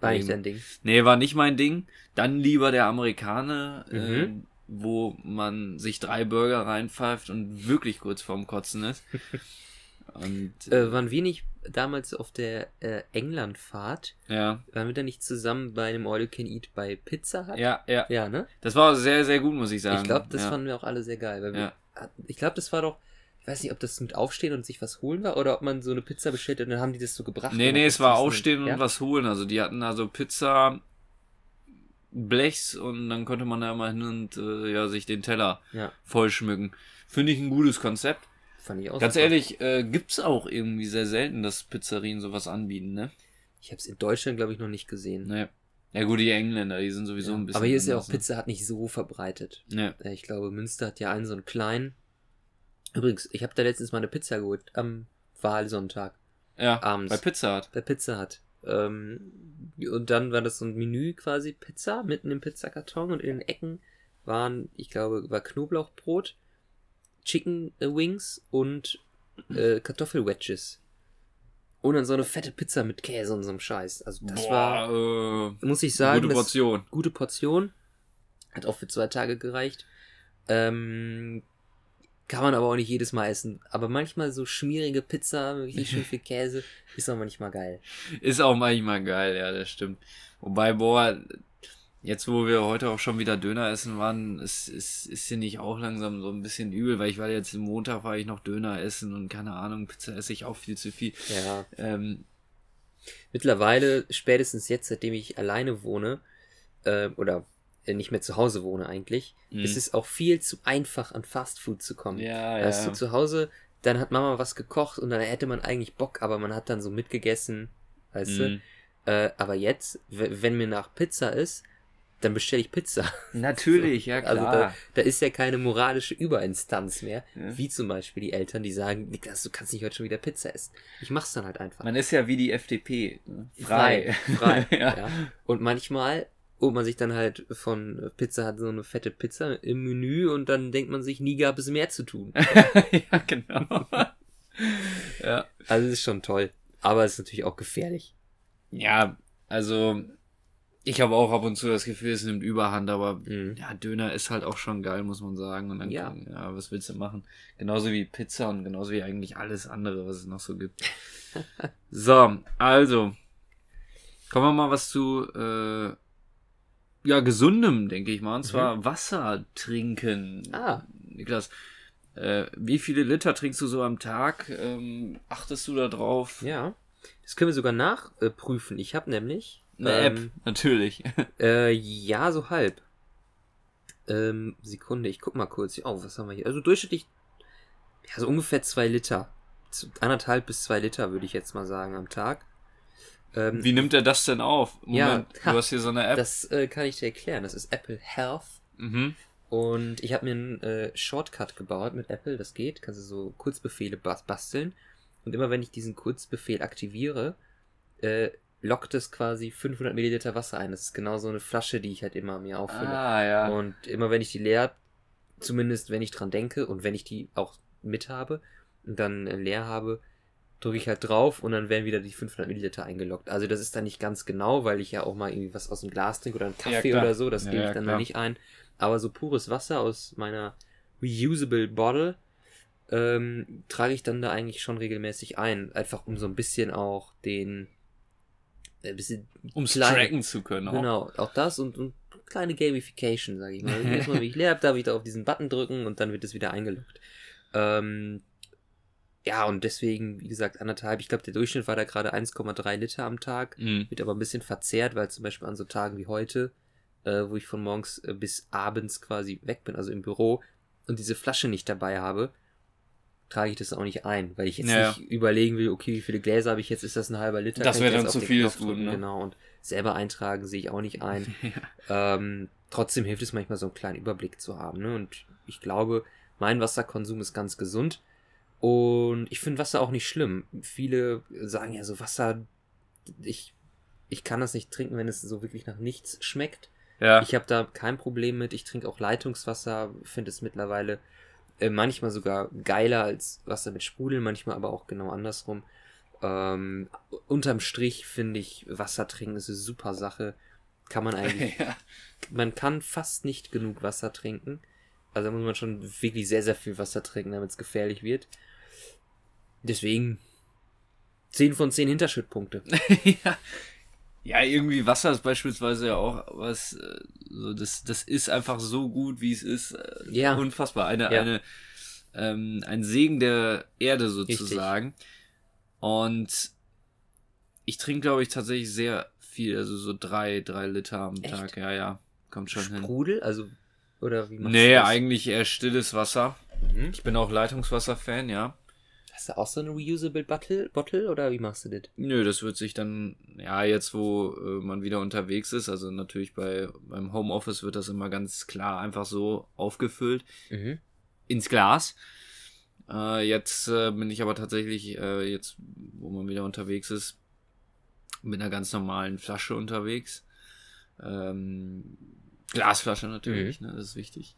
war nicht dein Ding. Nee, war nicht mein Ding. Dann lieber der Amerikaner, Mhm. äh, wo man sich drei Burger reinpfeift und wirklich kurz vorm Kotzen ist. Und Äh, waren wir nicht damals auf der äh, Englandfahrt? ja, Waren wir da nicht zusammen bei einem All You Can Eat bei Pizza Hut? ja, ja. Ja, ne? Das war sehr, sehr gut, muss ich sagen. ich glaube, das ja. fanden wir auch alle sehr geil. Weil wir, Ja. hatten- Ich glaube, das war doch, ich weiß nicht, ob das mit Aufstehen und sich was holen war oder ob man so eine Pizza bestellt hat und dann haben die das so gebracht. Nee, nee, es war aufstehen ja? und was holen. Also die hatten also Pizza, Blechs und dann konnte man da mal hin und äh, ja, sich den Teller Ja, vollschmücken. Finde ich ein gutes Konzept. Fand ich auch Ganz super. ehrlich, äh, gibt's auch irgendwie sehr selten, dass Pizzerien sowas anbieten, ne? Ich habe es in Deutschland, glaube ich, noch nicht gesehen. Ne. Ja gut, die Engländer, die sind sowieso Ja. ein bisschen. Aber hier ist ja auch ne? Pizza hat nicht so verbreitet. Ne. Äh, Ich glaube, Münster hat ja einen so einen kleinen. Übrigens, ich habe da letztens mal eine Pizza geholt am Wahlsonntag Ja, Abends. bei Pizza Hut. bei Pizza Hut. Ähm, und dann war das so ein Menü quasi Pizza mitten im Pizzakarton und in den Ecken waren, ich glaube, war Knoblauchbrot, Chicken äh, Wings und äh, Kartoffelwedges. Und dann so eine fette Pizza mit Käse und so einem Scheiß. Also das war, war äh, muss ich sagen, gute Portion. gute Portion. Hat auch für zwei Tage gereicht. Ähm, kann man aber auch nicht jedes Mal essen. Aber manchmal so schmierige Pizza, richtig schön viel Käse, ist auch manchmal geil. Ist auch manchmal geil, ja, das stimmt. Wobei, boah, jetzt wo wir heute auch schon wieder Döner essen waren, ist, ist, ist hier nicht auch langsam so ein bisschen übel, weil ich war jetzt am Montag war ich noch Döner essen und keine Ahnung, Pizza esse ich auch viel zu viel. Ja. Ähm, Mittlerweile, spätestens jetzt, seitdem ich alleine wohne, äh, oder nicht mehr zu Hause wohne eigentlich, Mhm. ist es auch viel zu einfach an Fastfood zu kommen. ja, Da hast ja. du zu Hause, dann hat Mama was gekocht und dann hätte man eigentlich Bock, aber man hat dann so mitgegessen, weißt du? Mhm. Äh, aber jetzt, wenn mir nach Pizza ist, dann bestelle ich Pizza. Natürlich, ja klar. Also da, da ist ja keine moralische Überinstanz mehr, Ja. wie zum Beispiel die Eltern, die sagen, Niklas, du kannst nicht heute schon wieder Pizza essen. Ich mach's dann halt einfach. Man ist ja wie die FDP. ne? frei. Frei. frei ja. ja. Und manchmal holt man sich dann halt von Pizza hat so eine fette Pizza im Menü und dann denkt man sich, nie gab es mehr zu tun. ja, genau. ja. Also es ist schon toll. Aber es ist natürlich auch gefährlich. Ja, also Ich habe auch ab und zu das Gefühl, es nimmt Überhand, aber Mhm. ja, Döner ist halt auch schon geil, muss man sagen. Und dann, Ja. ja. was willst du machen? Genauso wie Pizza und genauso wie eigentlich alles andere, was es noch so gibt. so, also. Kommen wir mal was zu, äh, ja, gesundem, denke ich mal. Und zwar Wasser trinken. Ah. Niklas, äh, wie viele Liter trinkst du so am Tag? Ähm, achtest du da drauf? Ja. Das können wir sogar nachprüfen. Ich habe nämlich Eine ähm, App, natürlich. Äh, ja, so halb. Ähm, Sekunde, ich guck mal kurz. Oh, was haben wir hier? Also durchschnittlich, ja, so ungefähr zwei Liter. Anderthalb bis zwei Liter, würde ich jetzt mal sagen, am Tag. Ähm, Wie nimmt er das denn auf? Ja, Moment, ha, du hast hier so eine App. das äh, kann ich dir erklären. Das ist Apple Health. mhm. Und ich habe mir einen äh, Shortcut gebaut mit Apple, das geht. Kannst du so Kurzbefehle bas basteln. Und immer wenn ich diesen Kurzbefehl aktiviere, äh, lockt es quasi 500 Milliliter Wasser ein. Das ist genau so eine Flasche, die ich halt immer mir auffülle. Ah, ja. Und immer wenn ich die leer, zumindest wenn ich dran denke und wenn ich die auch mit habe und dann äh, leer habe, drücke ich halt drauf und dann werden wieder die 500 Milliliter eingeloggt. Also das ist dann nicht ganz genau, weil ich ja auch mal irgendwie was aus dem Glas trinke oder einen Ja, Kaffee klar. oder so, das Ja, gebe ich ja, dann da nicht ein. Aber so pures Wasser aus meiner reusable Bottle ähm, trage ich dann da eigentlich schon regelmäßig ein. Einfach um so ein bisschen auch den ein bisschen klein- tracken zu können. Auch. Genau, auch das und, und kleine Gamification, sage ich mal. Jedes Mal, wenn ich leer habe, darf ich da auf diesen Button drücken und dann wird es wieder eingeloggt. Ähm, ja, und deswegen, wie gesagt, anderthalb. Ich glaube, der Durchschnitt war da gerade 1,3 Liter am Tag. Mhm. Wird aber ein bisschen verzerrt, weil zum Beispiel an so Tagen wie heute, äh, wo ich von morgens äh, bis abends quasi weg bin, also im Büro, und diese Flasche nicht dabei habe, trage ich das auch nicht ein, weil ich jetzt Ja, nicht überlegen will, okay, wie viele Gläser habe ich jetzt, ist das ein halber Liter? Das wäre dann zu viel des Guten, ne? Genau, und selber eintragen sehe ich auch nicht ein. Ähm, trotzdem hilft es manchmal, so einen kleinen Überblick zu haben. Ne? Und ich glaube, mein Wasserkonsum ist ganz gesund. Und ich finde Wasser auch nicht schlimm. Viele sagen ja so, Wasser, ich, ich kann das nicht trinken, wenn es so wirklich nach nichts schmeckt. Ja. Ich habe da kein Problem mit. Ich trinke auch Leitungswasser, finde es mittlerweile äh, manchmal sogar geiler als Wasser mit Sprudel, manchmal aber auch genau andersrum. Ähm, unterm Strich finde ich, Wasser trinken ist eine super Sache. Kann man eigentlich, ja. man kann fast nicht genug Wasser trinken. Also da muss man schon wirklich sehr, sehr viel Wasser trinken, damit es gefährlich wird. Deswegen 10 von 10 Hinterschüttpunkte. ja. Ja, irgendwie Wasser ist beispielsweise ja auch was, äh, so das, das ist einfach so gut, wie es ist. äh, Ja. Unfassbar. Eine, Ja. eine, ähm, ein Segen der Erde sozusagen. Und ich trinke, glaube ich, tatsächlich sehr viel, also so drei, drei Liter am Echt? Tag. Ja, ja, kommt schon hin. Sprudel, also, oder wie machst Nee, du das? eigentlich eher stilles Wasser. Mhm. Ich bin auch Leitungswasser-Fan, ja. Hast du auch so eine reusable Bottle, Bottle oder wie machst du das? Nö, das wird sich dann, ja, jetzt wo äh, man wieder unterwegs ist, also natürlich bei beim Homeoffice wird das immer ganz klar einfach so aufgefüllt Mhm. ins Glas. Äh, jetzt äh, bin ich aber tatsächlich, äh, jetzt wo man wieder unterwegs ist, mit einer ganz normalen Flasche unterwegs. Ähm, Glasflasche natürlich, ne, das ist wichtig.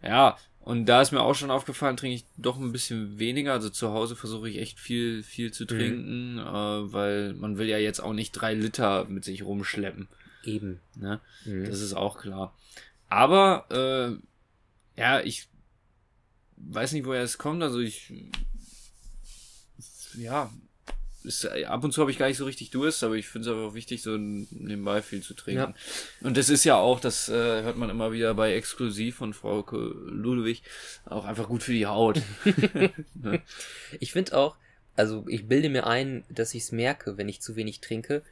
Ja, und da ist mir auch schon aufgefallen, trinke ich doch ein bisschen weniger. Also zu Hause versuche ich echt viel, viel zu trinken, äh, weil man will ja jetzt auch nicht drei Liter mit sich rumschleppen. Eben. Ne? Mhm. Das ist auch klar. Aber, äh, ja, ich weiß nicht, woher es kommt. Also ich, ja, ist, ab und zu habe ich gar nicht so richtig Durst, aber ich finde es aber auch wichtig, so nebenbei viel zu trinken. Und das ist ja auch, das äh, hört man immer wieder bei Exklusiv von Frau Ludwig, auch einfach gut für die Haut. Ich finde auch, also ich bilde mir ein, dass ich es merke, wenn ich zu wenig trinke,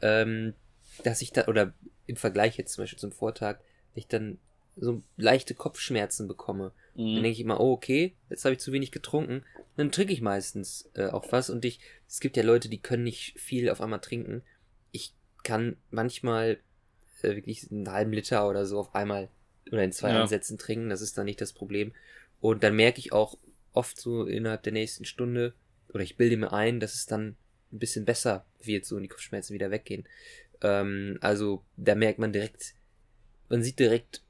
ähm, dass ich da, oder im Vergleich jetzt zum Beispiel zum Vortag, ich dann so leichte Kopfschmerzen bekomme. Dann Mhm. denke ich immer, oh okay, jetzt habe ich zu wenig getrunken. Dann trinke ich meistens äh, auch was und ich, es gibt ja Leute, die können nicht viel auf einmal trinken. Ich kann manchmal äh, wirklich einen halben Liter oder so auf einmal oder in zwei Ja. Ansätzen trinken, das ist dann nicht das Problem. Und dann merke ich auch oft so innerhalb der nächsten Stunde, oder ich bilde mir ein, dass es dann ein bisschen besser wird, so und die Kopfschmerzen wieder weggehen. Ähm, also da merkt man direkt, man sieht direkt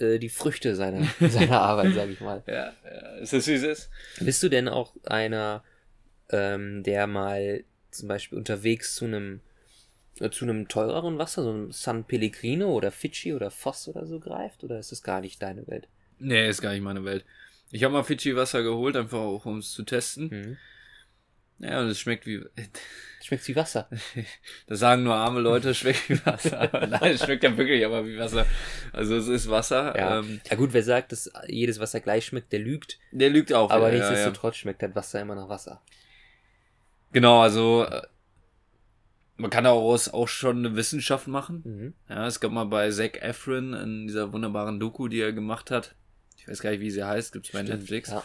äh, die Früchte seiner, seiner Arbeit, sag ich mal. Ja, ja, ist das wie es ist? Bist du denn auch einer, ähm, der mal zum Beispiel unterwegs zu einem äh, zu einem teureren Wasser, so einem San Pellegrino oder Fidschi oder Voss oder so greift? Oder ist das gar nicht deine Welt? Nee, ist gar nicht meine Welt. Ich habe mal Fidschi-Wasser geholt, einfach auch um es zu testen. Mhm. Ja, und es schmeckt wie. Schmeckt wie Wasser. Das sagen nur arme Leute, es schmeckt wie Wasser. Nein, es schmeckt ja wirklich aber wie Wasser. Also es ist Wasser. Ja. Ähm, ja gut, wer sagt, dass jedes Wasser gleich schmeckt, der lügt. der lügt auch. Aber ja, ja. nichtsdestotrotz schmeckt das Wasser immer nach Wasser. Genau, also äh, man kann daraus auch schon eine Wissenschaft machen. Mhm. Ja, es gab mal bei Zac Efron in dieser wunderbaren Doku, die er gemacht hat. Ich weiß gar nicht, wie sie heißt, gibt's bei Stimmt, Netflix. Ja.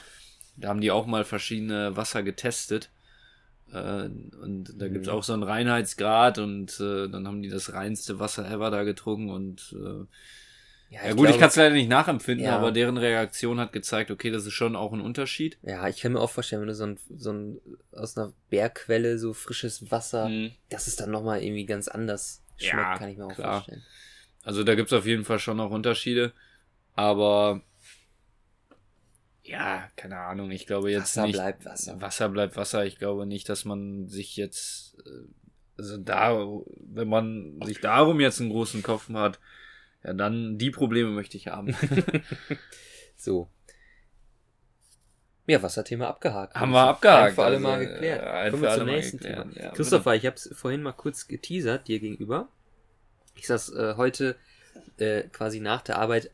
Da haben die auch mal verschiedene Wasser getestet. Äh, und da Mhm. auch so einen Reinheitsgrad und äh, dann haben die das reinste Wasser ever da getrunken und äh, ja, gut, ich kann es leider nicht nachempfinden, Ja. aber deren Reaktion hat gezeigt, okay, das ist schon auch ein Unterschied. Ja, ich kann mir auch vorstellen, wenn du so ein, so ein aus einer Bergquelle so frisches Wasser, Mhm. dass es dann nochmal irgendwie ganz anders schmeckt, Ja, kann ich mir auch klar. vorstellen. Also da gibt's auf jeden Fall schon noch Unterschiede, aber ja, keine Ahnung, ich glaube jetzt Wasser nicht. bleibt Wasser. Wasser bleibt Wasser. Ich glaube nicht, dass man sich jetzt, äh, also da, wenn man sich darum jetzt einen großen Kopf hat, ja, dann die Probleme möchte ich haben. So. Ja, Wasserthema abgehakt. Haben wir abgehakt. Für alle also, Mal geklärt. äh, Kommen wir zum nächsten Thema. ja, Christopher, ich habe es vorhin mal kurz geteasert dir gegenüber. Ich saß äh, heute äh, quasi nach der Arbeit,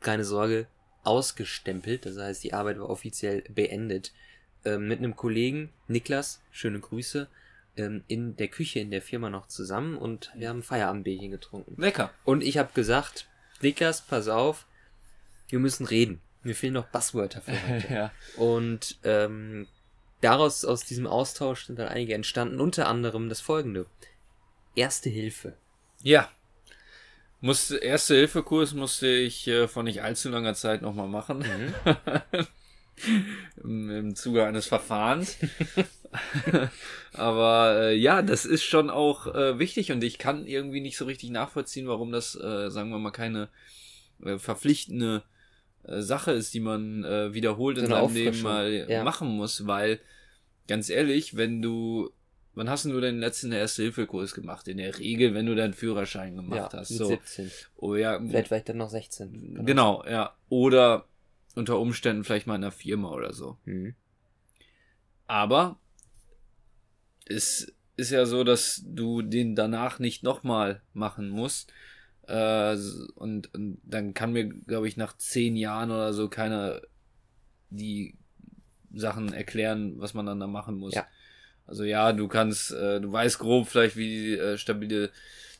keine Sorge, ausgestempelt. Das heißt, die Arbeit war offiziell beendet. Ähm, mit einem Kollegen, Niklas, schöne Grüße, ähm, in der Küche in der Firma noch zusammen und wir haben Feierabendbierchen getrunken. Lecker. Und ich habe gesagt, Niklas, pass auf, wir müssen reden. Mir fehlen noch Buzzwörter für heute. ja. Und ähm, daraus, aus diesem Austausch sind dann einige entstanden, unter anderem das folgende. Erste Hilfe. Ja. Musste, erste Hilfekurs musste ich äh, vor nicht allzu langer Zeit nochmal machen. Im, Im Zuge eines Verfahrens. Aber äh, ja, das ist schon auch äh, wichtig und ich kann irgendwie nicht so richtig nachvollziehen, warum das, äh, sagen wir mal, keine äh, verpflichtende äh, Sache ist, die man äh, wiederholt in So seinem Leben mal ja. machen muss, weil ganz ehrlich, wenn du Wann hast denn du den letzten Erste-Hilfe-Kurs gemacht? In der Regel, wenn du deinen Führerschein gemacht ja, hast. mit So. 17. Oh ja, Vielleicht war ich dann noch 16. genau, ja. Oder unter Umständen vielleicht mal in einer Firma oder so. Mhm. Aber es ist ja so, dass du den danach nicht nochmal machen musst. Äh, und, und dann kann mir, glaube ich, nach zehn Jahren oder so keiner die Sachen erklären, was man dann da machen muss. Ja. Also ja, du kannst, äh, du weißt grob vielleicht, wie die äh, stabile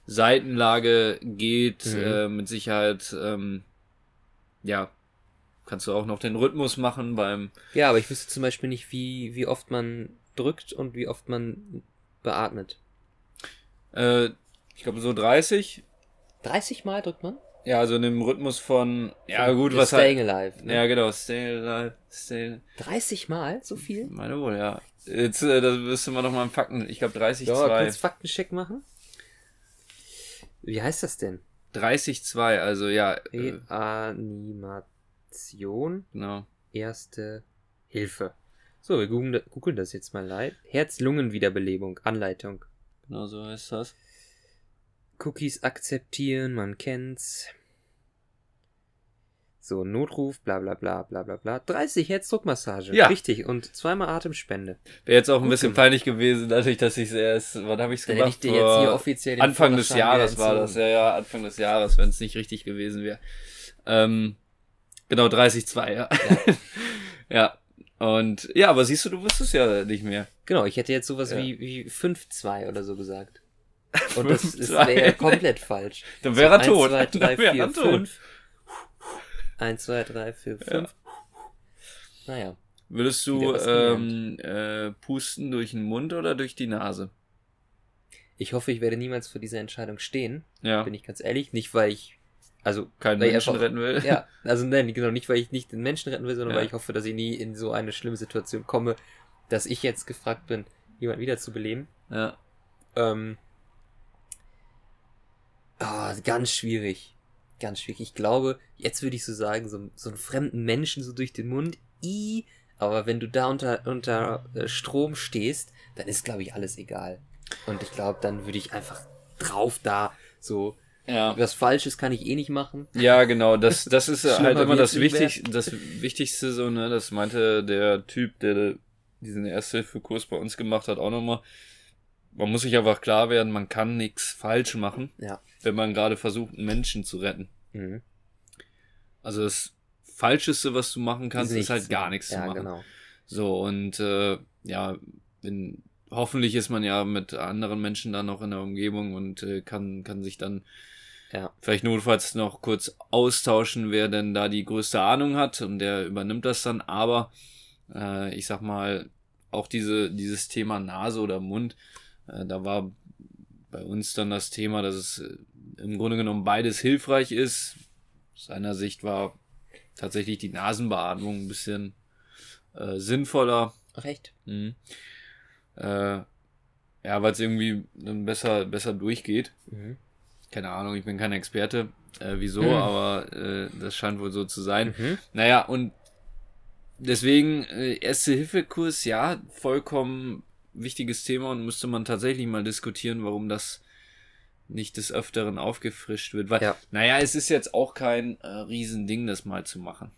Seitenlage geht, Mhm. äh, mit Sicherheit, ähm, ja, kannst du auch noch den Rhythmus machen beim, Ja, aber ich wüsste zum Beispiel nicht, wie, wie oft man drückt und wie oft man beatmet. äh, ich glaube so 30. 30 Mal drückt man? Ja, also in dem Rhythmus von, ja gut, was Staying halt, alive. Ne? ja genau, stay alive, stay, 30 Mal? So viel? meine wohl, ja. Jetzt, äh, das müsste man noch mal im Fakten, ich glaube 30, Ja, 2. kurz Faktencheck machen. Wie heißt das denn? 30, 2, also ja, äh, Reanimation, genau. erste Hilfe. So, wir googeln, googeln das jetzt mal live. Herz-Lungen-Wiederbelebung, Anleitung. Genau so heißt das. Cookies akzeptieren, man kennt's. So, Notruf, bla bla bla bla bla bla. 30 Herzdruckmassage. Ja. Richtig. Und zweimal Atemspende. Wäre jetzt auch ein Gut bisschen gemacht. peinlich gewesen, dadurch, dass ich es erst, wann habe ich es Dann hätte gemacht? ich dir jetzt hier offiziell den Anfang des Jahres war das, ja, ja, Anfang des Jahres, wenn es nicht richtig gewesen wäre. Ähm, genau, 30-2, ja. ja. Und ja, aber siehst du, du wusstest ja nicht mehr. Genau, ich hätte jetzt sowas Ja. wie, wie 5-2 oder so gesagt. Und das ist 5-2. wäre komplett falsch. Dann wäre er So, tot. 1, 2, 3, Dann wäre 4, er tot. 5. 1, 2, 3, 4, 5. Naja. Würdest du ähm, äh, pusten durch den Mund oder durch die Nase? Ich hoffe, ich werde niemals vor dieser Entscheidung stehen. Ja, Bin ich ganz ehrlich. Nicht, weil ich. Also, keinen ich Menschen einfach- retten will. ja, also nein, genau, nicht, weil ich nicht den Menschen retten will, sondern Ja. weil ich hoffe, dass ich nie in so eine schlimme Situation komme, dass ich jetzt gefragt bin, jemand wiederzubeleben. ja. Ähm, ah, ganz schwierig. Ganz schwierig. Ich glaube, jetzt würde ich so sagen, so, so einen fremden Menschen so durch den Mund, i, aber wenn du da unter, unter äh, Strom stehst, dann ist, glaube ich, alles egal. Und ich glaube, dann würde ich einfach drauf da, so. Ja. Was Falsches kann ich eh nicht machen. Ja, genau, das, das ist halt immer das. Wichtig, das Wichtigste, so, ne, das meinte der Typ, der diesen Ersthilfekurs bei uns gemacht hat, auch nochmal. Man muss sich einfach klar werden, man kann nichts falsch machen, Ja. wenn man gerade versucht, einen Menschen zu retten. Mhm. Also das Falscheste, was du machen kannst, ist, nichts halt gar nichts ja, zu machen. genau. So, und äh, ja, in, hoffentlich ist man ja mit anderen Menschen dann noch in der Umgebung und äh, kann, kann sich dann Ja. vielleicht notfalls noch kurz austauschen, wer denn da die größte Ahnung hat und der übernimmt das dann. Aber äh, ich sag mal, auch diese, dieses Thema Nase oder Mund, da war bei uns dann das Thema, dass es äh, im Grunde genommen beides hilfreich ist. Aus seiner Sicht war tatsächlich die Nasenbeatmung ein bisschen äh, sinnvoller. Recht. Mhm. Äh, ja, weil es irgendwie dann besser, besser durchgeht. Mhm. Keine Ahnung, ich bin kein Experte, äh, wieso, Mhm. aber äh, das scheint wohl so zu sein. Mhm. Naja, und deswegen, äh, Erste-Hilfe-Kurs, ja, vollkommen wichtiges Thema und müsste man tatsächlich mal diskutieren, warum das nicht des Öfteren aufgefrischt wird. Weil, Ja. naja, es ist jetzt auch kein äh, Riesending, das mal zu machen.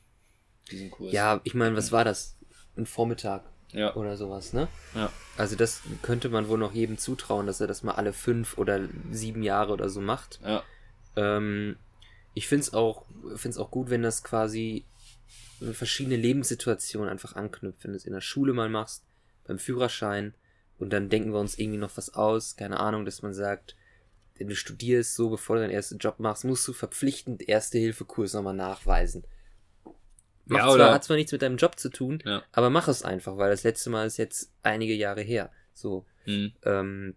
Diesen Kurs. Ja, ich meine, was war das? Ein Vormittag Ja. oder sowas, ne? Ja. Also das könnte man wohl noch jedem zutrauen, dass er das mal alle fünf oder sieben Jahre oder so macht. Ja. Ähm, ich finde es auch, find's auch gut, wenn das quasi verschiedene Lebenssituationen einfach anknüpft. Wenn du es in der Schule mal machst, beim Führerschein und dann denken wir uns irgendwie noch was aus. Keine Ahnung, dass man sagt, wenn du studierst, so bevor du deinen ersten Job machst, musst du verpflichtend Erste-Hilfe-Kurs nochmal nachweisen. Macht Ja, zwar, oder- hat zwar nichts mit deinem Job zu tun, Ja. aber mach es einfach, weil das letzte Mal ist jetzt einige Jahre her. So, Hm. ähm,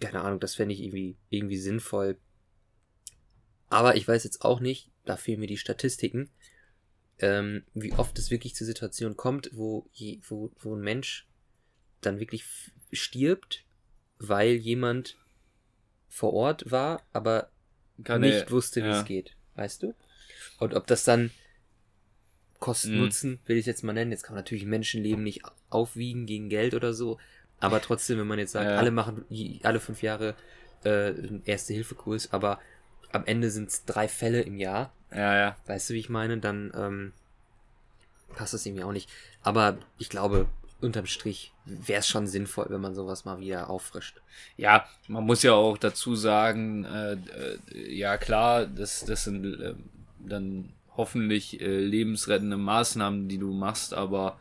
keine Ahnung, das fände ich irgendwie, irgendwie sinnvoll. Aber ich weiß jetzt auch nicht, da fehlen mir die Statistiken, ähm, wie oft es wirklich zur Situation kommt, wo, je, wo, wo ein Mensch dann wirklich stirbt, weil jemand vor Ort war, aber Kann nicht wusste, wie ja. es geht. Weißt du? Und ob das dann Kosten Mhm. Nutzen, will ich jetzt mal nennen. Jetzt kann man natürlich Menschenleben nicht aufwiegen gegen Geld oder so. Aber trotzdem, wenn man jetzt sagt, Ja. alle machen alle fünf Jahre äh, einen Erste-Hilfe-Kurs, aber am Ende sind es drei Fälle im Jahr, Ja, ja. weißt du, wie ich meine, dann ähm, passt das irgendwie auch nicht. Aber ich glaube, unterm Strich wäre es schon sinnvoll, wenn man sowas mal wieder auffrischt. Ja, man muss ja auch dazu sagen, äh, äh, ja klar, das, das sind äh, dann hoffentlich äh, lebensrettende Maßnahmen, die du machst, aber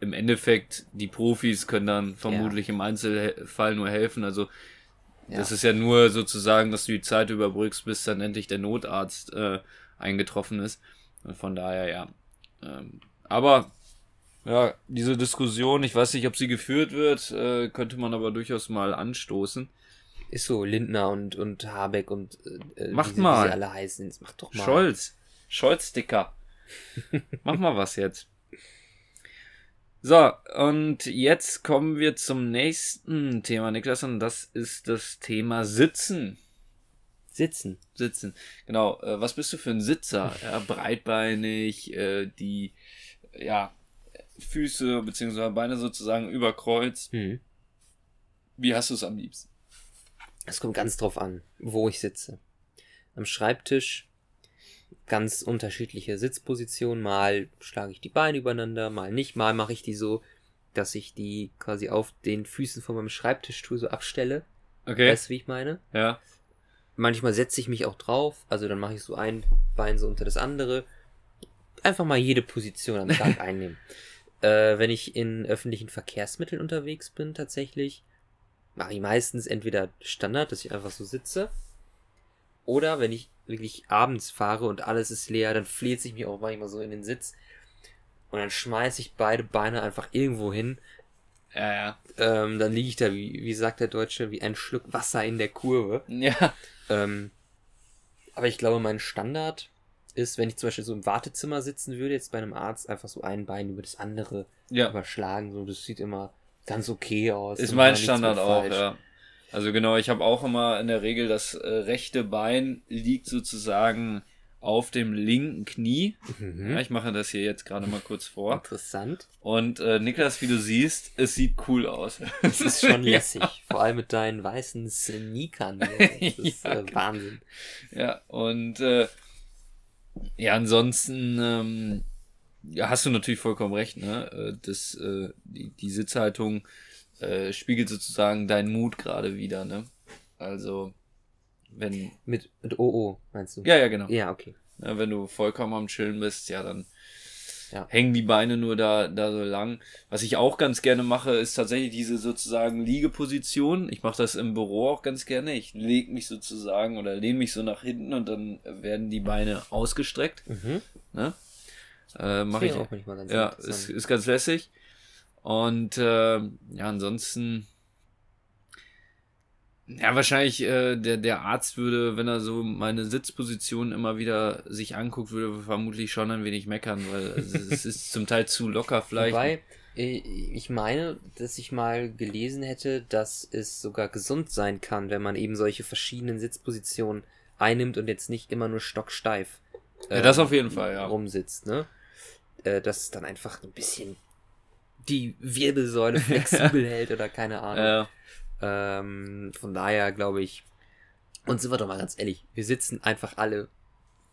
im Endeffekt, die Profis können dann vermutlich im Einzelfall nur helfen. Also Ja. das ist ja nur sozusagen, dass du die Zeit überbrückst, bis dann endlich der Notarzt äh, eingetroffen ist. Und von daher, ja. Ähm, aber ja, diese Diskussion, ich weiß nicht, ob sie geführt wird, äh, könnte man aber durchaus mal anstoßen. Ist so, Lindner und, und Habeck und äh, Macht wie, sie- mal. wie sie alle heißen. Jetzt Macht doch mal. Scholz. Scholz-Dicker. Mach mal was jetzt. So, und jetzt kommen wir zum nächsten Thema, Niklas, und das ist das Thema Sitzen. Sitzen. Sitzen. Genau. Äh, was bist du für ein Sitzer? Ja, breitbeinig, äh, die, ja, Füße bzw. Beine sozusagen überkreuzt. Hm. Wie hast du es am liebsten? Es kommt ganz drauf an, wo ich sitze. Am Schreibtisch ganz unterschiedliche Sitzpositionen. Mal schlage ich die Beine übereinander, mal nicht. Mal mache ich die so, dass ich die quasi auf den Füßen von meinem Schreibtischstuhl so abstelle. Okay. Weißt du, wie ich meine? Ja. Manchmal setze ich mich auch drauf. Also dann mache ich so ein Bein so unter das andere. Einfach mal jede Position am Tag einnehmen. Äh, wenn ich in öffentlichen Verkehrsmitteln unterwegs bin, tatsächlich, mache ich meistens entweder Standard, dass ich einfach so sitze. Oder wenn ich wirklich abends fahre und alles ist leer, dann fleht sich mich auch manchmal so in den Sitz. Und dann schmeiße ich beide Beine einfach irgendwo hin. Ja, ja. Ähm, dann liege ich da, wie, wie sagt der Deutsche, wie ein Schluck Wasser in der Kurve. Ja. Ähm, aber ich glaube, mein Standard ist, wenn ich zum Beispiel so im Wartezimmer sitzen würde, jetzt bei einem Arzt, einfach so ein Bein über das andere Ja. überschlagen. So, das sieht immer ganz okay aus. Ist mein Standard auch, falsch. ja. Also genau, ich habe auch immer in der Regel das äh, rechte Bein liegt sozusagen auf dem linken Knie. Mhm. Ja, ich mache das hier jetzt gerade mal kurz vor. Interessant. Und äh, Niklas, wie du siehst, es sieht cool aus. Das ist schon lässig. Vor allem mit deinen weißen Sneakern. Das ist Ja, äh, Wahnsinn. Ja, und äh, ja, ansonsten ähm, ja, hast du natürlich vollkommen recht, ne? Äh, Das, äh, die, die Sitzhaltung äh, spiegelt sozusagen deinen Mut gerade wieder, ne? Also, wenn. Mit, mit OO, meinst du? Ja, ja, genau. Ja, okay. Ja, wenn du vollkommen am Chillen bist, ja, dann Ja. hängen die Beine nur da, da so lang. Was ich auch ganz gerne mache, ist tatsächlich diese sozusagen Liegeposition. Ich mache das im Büro auch ganz gerne. Ich lege mich sozusagen oder lehne mich so nach hinten und dann werden die Beine ausgestreckt. Mhm. Ne? Äh, Das mache ich. auch manchmal ganz Ja, ist, ist ganz lässig. Und äh, ja, ansonsten. Ja, wahrscheinlich äh, der, der Arzt würde, wenn er so meine Sitzposition immer wieder sich anguckt, würde vermutlich schon ein wenig meckern, weil also, es ist zum Teil zu locker vielleicht. Wobei, äh, ich meine, dass ich mal gelesen hätte, dass es sogar gesund sein kann, wenn man eben solche verschiedenen Sitzpositionen einnimmt und jetzt nicht immer nur stocksteif Ja, das auf jeden Fall, ja. rumsitzt, ne? Äh, dass es dann einfach ein bisschen die Wirbelsäule flexibel hält oder keine Ahnung. äh, Ähm, von daher glaube ich, und sind wir doch mal ganz ehrlich, wir sitzen einfach alle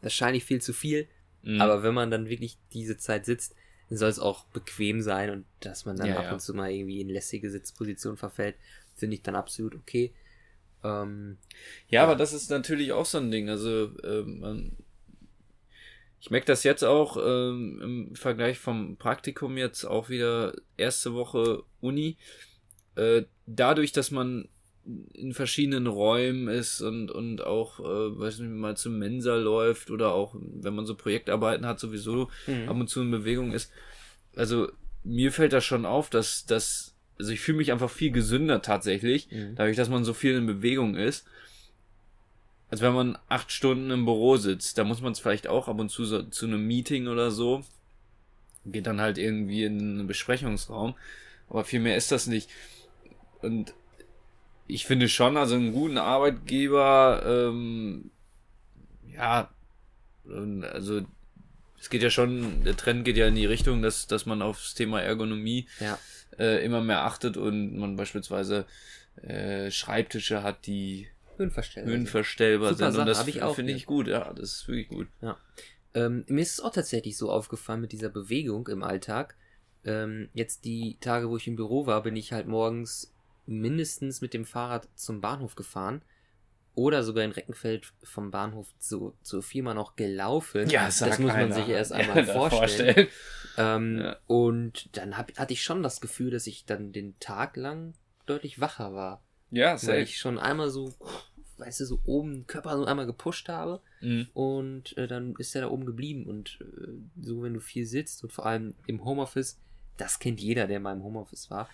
wahrscheinlich viel zu viel, mh. aber wenn man dann wirklich diese Zeit sitzt, dann soll es auch bequem sein und dass man dann Ja, ab ja. und zu mal irgendwie in lässige Sitzposition verfällt, finde ich dann absolut okay. Ähm, Ja, Ja. aber das ist natürlich auch so ein Ding. Also, ähm, man, ich merke das jetzt auch ähm, im Vergleich vom Praktikum jetzt auch wieder erste Woche Uni. Äh, dadurch, dass man in verschiedenen Räumen ist und, und auch, äh, weiß nicht, mal zum Mensa läuft oder auch, wenn man so Projektarbeiten hat, sowieso ab und zu in Bewegung ist. Also, mir fällt das schon auf, dass, dass, also ich fühle mich einfach viel gesünder tatsächlich Mhm. dadurch, dass man so viel in Bewegung ist, als wenn man acht Stunden im Büro sitzt. Da muss man es vielleicht auch ab und zu so, zu einem Meeting oder so. Geht dann halt irgendwie in einen Besprechungsraum. Aber viel mehr ist das nicht. Und ich finde schon, also einen guten Arbeitgeber, ähm, ja, also es geht ja schon, der Trend geht ja in die Richtung, dass, dass man aufs Thema Ergonomie Ja. äh, immer mehr achtet und man beispielsweise äh, Schreibtische hat, die Höhenverstellbar. höhenverstellbar sind. Sache, Und das ich finde hier. ich gut, ja, das ist wirklich gut. Ähm, mir ist es auch tatsächlich so aufgefallen mit dieser Bewegung im Alltag. Ähm, jetzt die Tage, wo ich im Büro war, bin ich halt morgens mindestens mit dem Fahrrad zum Bahnhof gefahren oder sogar in Reckenfeld vom Bahnhof zu, zur Firma noch gelaufen. das muss man sich erst einmal vorstellen. Ähm, Ja. Und dann hab, hatte ich schon das Gefühl, dass ich dann den Tag lang deutlich wacher war. Ja, Weil safe. ich schon einmal so, weißt du, so oben den Körper so einmal gepusht habe. Mhm. Und äh, dann ist er da oben geblieben. Und äh, so, wenn du viel sitzt und vor allem im Homeoffice, das kennt jeder, der mal im Homeoffice war,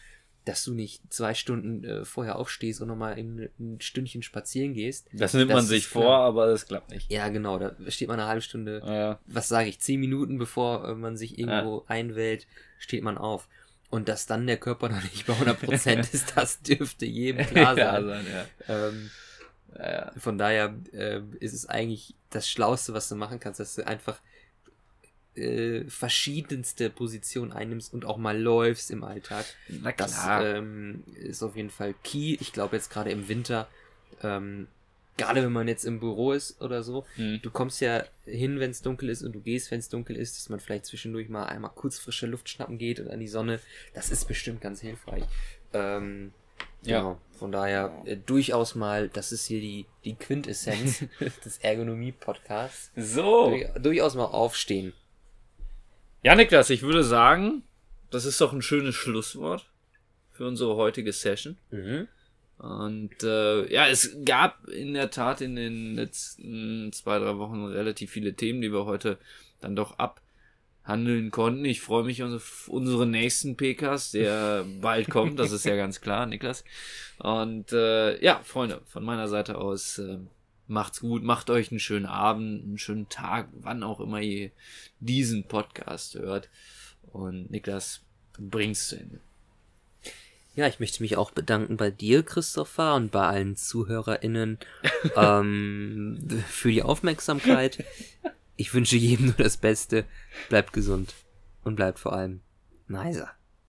dass du nicht zwei Stunden äh, vorher aufstehst und nochmal ein, ein Stündchen spazieren gehst. Das nimmt Das man sich klar. vor, aber das klappt nicht. Ja, genau, da steht man eine halbe Stunde, Ja, was sage ich, zehn Minuten bevor äh, man sich irgendwo einwählt, steht man auf. Und dass dann der Körper noch nicht bei 100% ist, das dürfte jedem klar ja, sein. sein, ja. Ähm, Ja, ja. Von daher äh, ist es eigentlich das Schlauste, was du machen kannst, dass du einfach äh, verschiedenste Positionen einnimmst und auch mal läufst im Alltag. Na Das klar. ähm, ist auf jeden Fall key. Ich glaube jetzt gerade im Winter, ähm, gerade wenn man jetzt im Büro ist oder so, Mhm. du kommst ja hin, wenn es dunkel ist und du gehst, wenn es dunkel ist, dass man vielleicht zwischendurch mal einmal kurz frische Luft schnappen geht und an die Sonne. Das ist bestimmt ganz hilfreich. Ähm, Ja. Genau. Von daher äh, durchaus mal, das ist hier die, die Quintessenz des Ergonomie-Podcasts. So. Durch, durchaus mal aufstehen. Ja, Niklas, ich würde sagen, das ist doch ein schönes Schlusswort für unsere heutige Session. Mhm. Und äh, ja, es gab in der Tat in den letzten zwei, drei Wochen relativ viele Themen, die wir heute dann doch abhandeln konnten. Ich freue mich auf unsere nächsten PKs, der bald kommt, das ist ja ganz klar, Niklas. Und äh, ja, Freunde, von meiner Seite aus äh, macht's gut, macht euch einen schönen Abend, einen schönen Tag, wann auch immer ihr diesen Podcast hört. Und Niklas, bring's zu Ende. Ja, ich möchte mich auch bedanken bei dir, Christopher, und bei allen ZuhörerInnen ähm, für die Aufmerksamkeit. Ich wünsche jedem nur das Beste. Bleibt gesund und bleibt vor allem nicer.